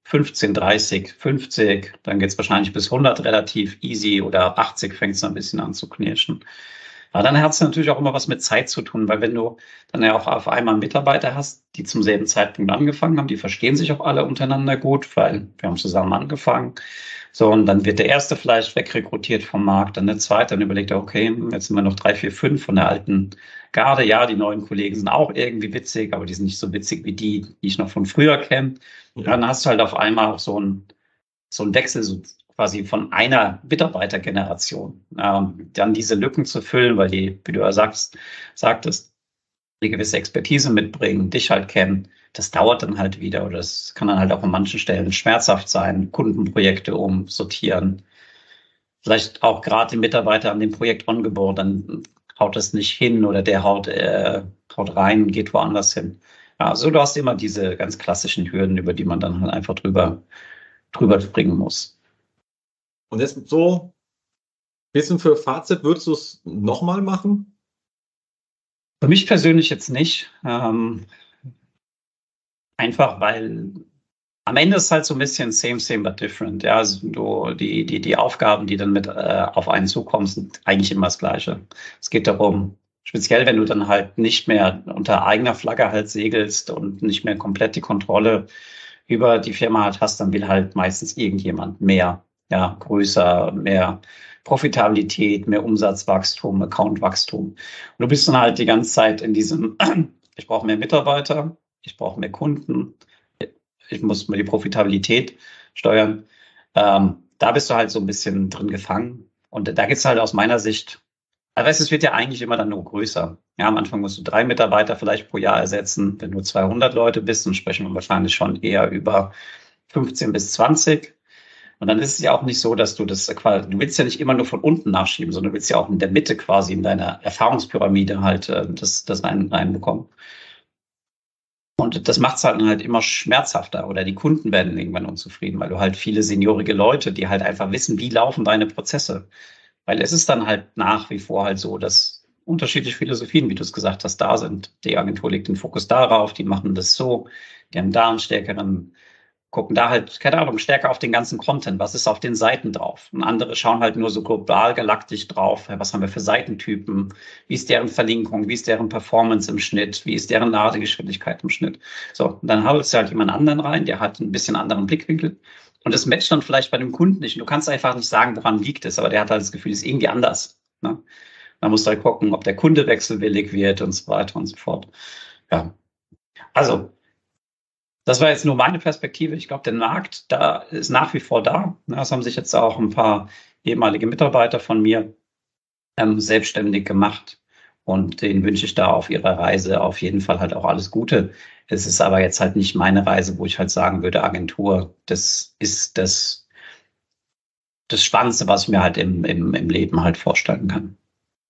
15, 30, 50, dann geht es wahrscheinlich bis 100 relativ easy oder 80 fängt es ein bisschen an zu knirschen. Aber dann hat es natürlich auch immer was mit Zeit zu tun, weil wenn du dann ja auch auf einmal Mitarbeiter hast, die zum selben Zeitpunkt angefangen haben, die verstehen sich auch alle untereinander gut, weil wir haben zusammen angefangen. So, und dann wird der erste vielleicht wegrekrutiert vom Markt, dann der zweite, dann überlegt er, okay, jetzt sind wir noch drei, vier, fünf von der alten Garde. Ja, die neuen Kollegen sind auch irgendwie witzig, aber die sind nicht so witzig wie die, die ich noch von früher kenne. Und dann hast du halt auf einmal auch so ein, so ein Wechsel, so quasi von einer Mitarbeitergeneration. Ähm, dann diese Lücken zu füllen, weil die, wie du ja sagst, sagtest, eine gewisse Expertise mitbringen, dich halt kennen, das dauert dann halt wieder oder das kann dann halt auch an manchen Stellen schmerzhaft sein, Kundenprojekte umsortieren. Vielleicht auch gerade die Mitarbeiter an dem Projekt ongeboard, dann haut das nicht hin oder der haut, äh, haut rein geht woanders hin. Ja, also du hast immer diese ganz klassischen Hürden, über die man dann halt einfach drüber, drüber springen muss. Und jetzt so ein bisschen für Fazit, würdest du es nochmal machen? Für mich persönlich jetzt nicht. Ähm, einfach weil am Ende ist halt so ein bisschen same, same, but different. Ja, also du, die, die, die Aufgaben, die dann mit äh, auf einen zukommen, sind eigentlich immer das Gleiche. Es geht darum, speziell wenn du dann halt nicht mehr unter eigener Flagge halt segelst und nicht mehr komplett die Kontrolle über die Firma halt hast, dann will halt meistens irgendjemand mehr ja, größer, mehr Profitabilität, mehr Umsatzwachstum, Accountwachstum. Und du bist dann halt die ganze Zeit in diesem, ich brauche mehr Mitarbeiter, ich brauche mehr Kunden, ich muss mir die Profitabilität steuern. Ähm, da bist du halt so ein bisschen drin gefangen. Und da geht es halt aus meiner Sicht, also es wird ja eigentlich immer dann nur größer. Ja, am Anfang musst du drei Mitarbeiter vielleicht pro Jahr ersetzen. Wenn du 200 Leute bist, dann sprechen wir wahrscheinlich schon eher über 15 bis 20. Und dann ist es ja auch nicht so, dass du das quasi, du willst ja nicht immer nur von unten nachschieben, sondern du willst ja auch in der Mitte quasi in deiner Erfahrungspyramide halt äh, das, das rein, reinbekommen. Und das macht es halt, halt immer schmerzhafter oder die Kunden werden irgendwann unzufrieden, weil du halt viele seniorige Leute, die halt einfach wissen, wie laufen deine Prozesse. Weil es ist dann halt nach wie vor halt so, dass unterschiedliche Philosophien, wie du es gesagt hast, da sind. Die Agentur legt den Fokus darauf, die machen das so, die haben da einen stärkeren gucken da halt, keine Ahnung, stärker auf den ganzen Content. Was ist auf den Seiten drauf? Und andere schauen halt nur so global galaktisch drauf. Was haben wir für Seitentypen? Wie ist deren Verlinkung? Wie ist deren Performance im Schnitt? Wie ist deren Ladegeschwindigkeit im Schnitt? So, und dann holst du halt jemand anderen rein, der hat ein bisschen anderen Blickwinkel. Und das matcht dann vielleicht bei dem Kunden nicht. Und du kannst einfach nicht sagen, woran liegt es, aber der hat halt das Gefühl, es ist irgendwie anders. Ne? Man muss halt gucken, ob der Kunde wechselwillig wird und so weiter und so fort. Ja. Also, das war jetzt nur meine Perspektive. Ich glaube, der Markt da ist nach wie vor da. Das haben sich jetzt auch ein paar ehemalige Mitarbeiter von mir ähm, selbstständig gemacht. Und denen wünsche ich da auf ihrer Reise auf jeden Fall halt auch alles Gute. Es ist aber jetzt halt nicht meine Reise, wo ich halt sagen würde, Agentur, das ist das, das Spannendste, was ich mir halt im, im, im Leben halt vorstellen kann.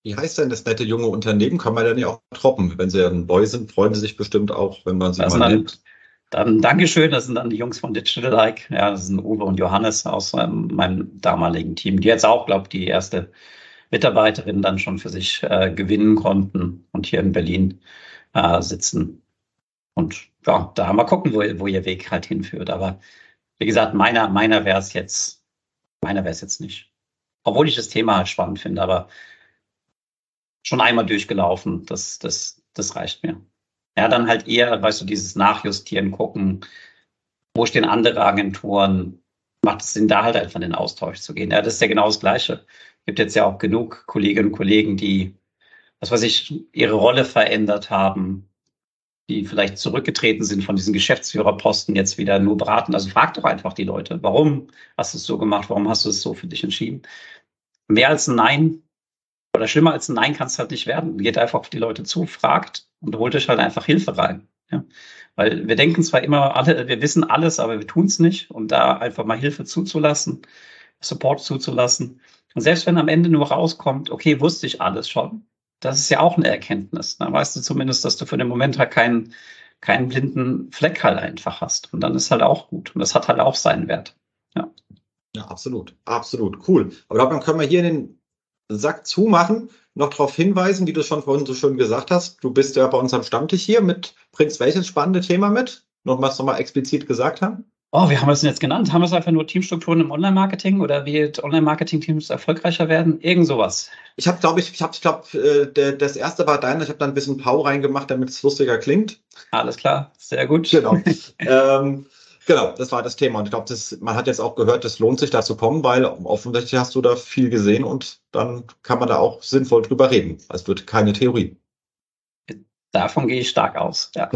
Wie heißt denn das nette junge Unternehmen? Kann man dann ja auch troppen. Wenn sie ein Boy sind, freuen sie sich bestimmt auch, wenn man sie das mal nimmt. Dann Dankeschön, das sind dann die Jungs von Digital Like. Ja, das sind Uwe und Johannes aus ähm, meinem damaligen Team, die jetzt auch, glaube ich, die erste Mitarbeiterin dann schon für sich äh, gewinnen konnten und hier in Berlin äh, sitzen. Und ja, da wir gucken, wo, wo ihr Weg halt hinführt. Aber wie gesagt, meiner, meiner wäre es jetzt, meiner wäre es jetzt nicht. Obwohl ich das Thema halt spannend finde, aber schon einmal durchgelaufen, das, das, das reicht mir. Ja, dann halt eher, weißt du, dieses Nachjustieren, gucken, wo stehen andere Agenturen, macht es Sinn, da halt einfach in den Austausch zu gehen. Ja, das ist ja genau das Gleiche. Es gibt jetzt ja auch genug Kolleginnen und Kollegen, die, was weiß ich, ihre Rolle verändert haben, die vielleicht zurückgetreten sind von diesen Geschäftsführerposten, jetzt wieder nur beraten. Also frag doch einfach die Leute, warum hast du es so gemacht? Warum hast du es so für dich entschieden? Mehr als ein Nein oder schlimmer als ein Nein kann es halt nicht werden. Geht einfach auf die Leute zu, fragt und holt euch halt einfach Hilfe rein. Ja? Weil wir denken zwar immer alle, wir wissen alles, aber wir tun es nicht. Und da einfach mal Hilfe zuzulassen, Support zuzulassen. Und selbst wenn am Ende nur rauskommt, okay, wusste ich alles schon, das ist ja auch eine Erkenntnis. Da weißt du zumindest, dass du für den Moment halt keinen, keinen blinden Fleck halt einfach hast. Und dann ist halt auch gut. Und das hat halt auch seinen Wert. Ja. Ja, absolut. Absolut. Cool. Aber dann können wir hier in den Sack zumachen, noch darauf hinweisen, wie du schon vorhin so schön gesagt hast. Du bist ja bei uns am Stammtisch hier mit, bringst welches spannende Thema mit? Noch was nochmal explizit gesagt haben? Oh, wie haben wir es denn jetzt genannt? Haben wir es einfach nur Teamstrukturen im Online-Marketing oder wie Online-Marketing-Teams erfolgreicher werden? Irgend sowas. Ich habe, glaube ich, ich habe, ich glaube, äh, das erste war dein, ich habe da ein bisschen Pau reingemacht, damit es lustiger klingt. Alles klar, sehr gut. Genau. ähm, Genau, das war das Thema. Und ich glaube, man hat jetzt auch gehört, es lohnt sich da zu kommen, weil offensichtlich hast du da viel gesehen und dann kann man da auch sinnvoll drüber reden. Es wird keine Theorie. Davon gehe ich stark aus. Ja.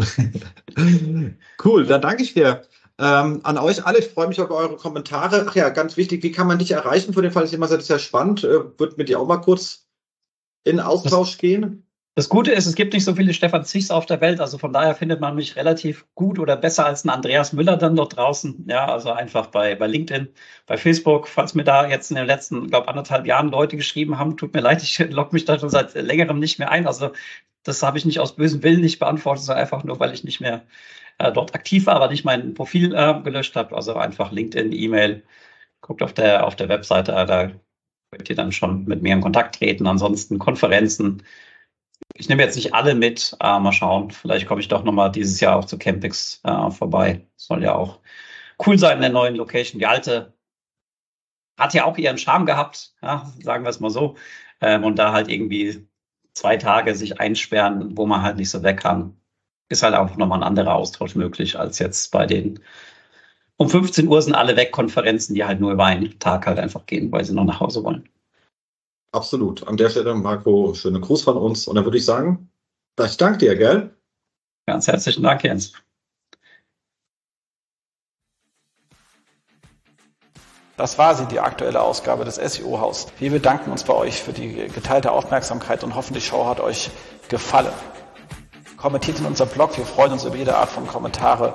cool, dann danke ich dir. Ähm, an euch alle, ich freue mich auf eure Kommentare. Ach ja, ganz wichtig, wie kann man dich erreichen? Für den Fall, dass jemand sagt, das ist ja spannend, äh, wird mit dir auch mal kurz in Austausch das, gehen. Das Gute ist, es gibt nicht so viele Stefan Zichs auf der Welt, also von daher findet man mich relativ gut oder besser als ein Andreas Müller dann dort draußen. Ja, also einfach bei, bei LinkedIn, bei Facebook, falls mir da jetzt in den letzten, glaube anderthalb Jahren Leute geschrieben haben, tut mir leid, ich logge mich da schon seit längerem nicht mehr ein. Also das habe ich nicht aus bösem Willen nicht beantwortet, sondern einfach nur, weil ich nicht mehr äh, dort aktiv war, aber nicht mein Profil äh, gelöscht habe. Also einfach LinkedIn, E-Mail, guckt auf der, auf der Webseite, da könnt ihr dann schon mit mir in Kontakt treten. Ansonsten Konferenzen ich nehme jetzt nicht alle mit, äh, mal schauen. Vielleicht komme ich doch nochmal dieses Jahr auch zu Campix äh, vorbei. Soll ja auch cool sein in der neuen Location. Die alte hat ja auch ihren Charme gehabt, ja, sagen wir es mal so. Ähm, und da halt irgendwie zwei Tage sich einsperren, wo man halt nicht so weg kann, ist halt auch nochmal ein anderer Austausch möglich als jetzt bei den um 15 Uhr sind alle weg Konferenzen, die halt nur über einen Tag halt einfach gehen, weil sie noch nach Hause wollen. Absolut. An der Stelle, Marco, schönen Gruß von uns. Und dann würde ich sagen, ich danke dir, gell? Ganz herzlichen Dank, Jens. Das war sie, die aktuelle Ausgabe des SEO-Haus. Wir bedanken uns bei euch für die geteilte Aufmerksamkeit und hoffen, die Show hat euch gefallen. Kommentiert in unserem Blog, wir freuen uns über jede Art von Kommentare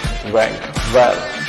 right well.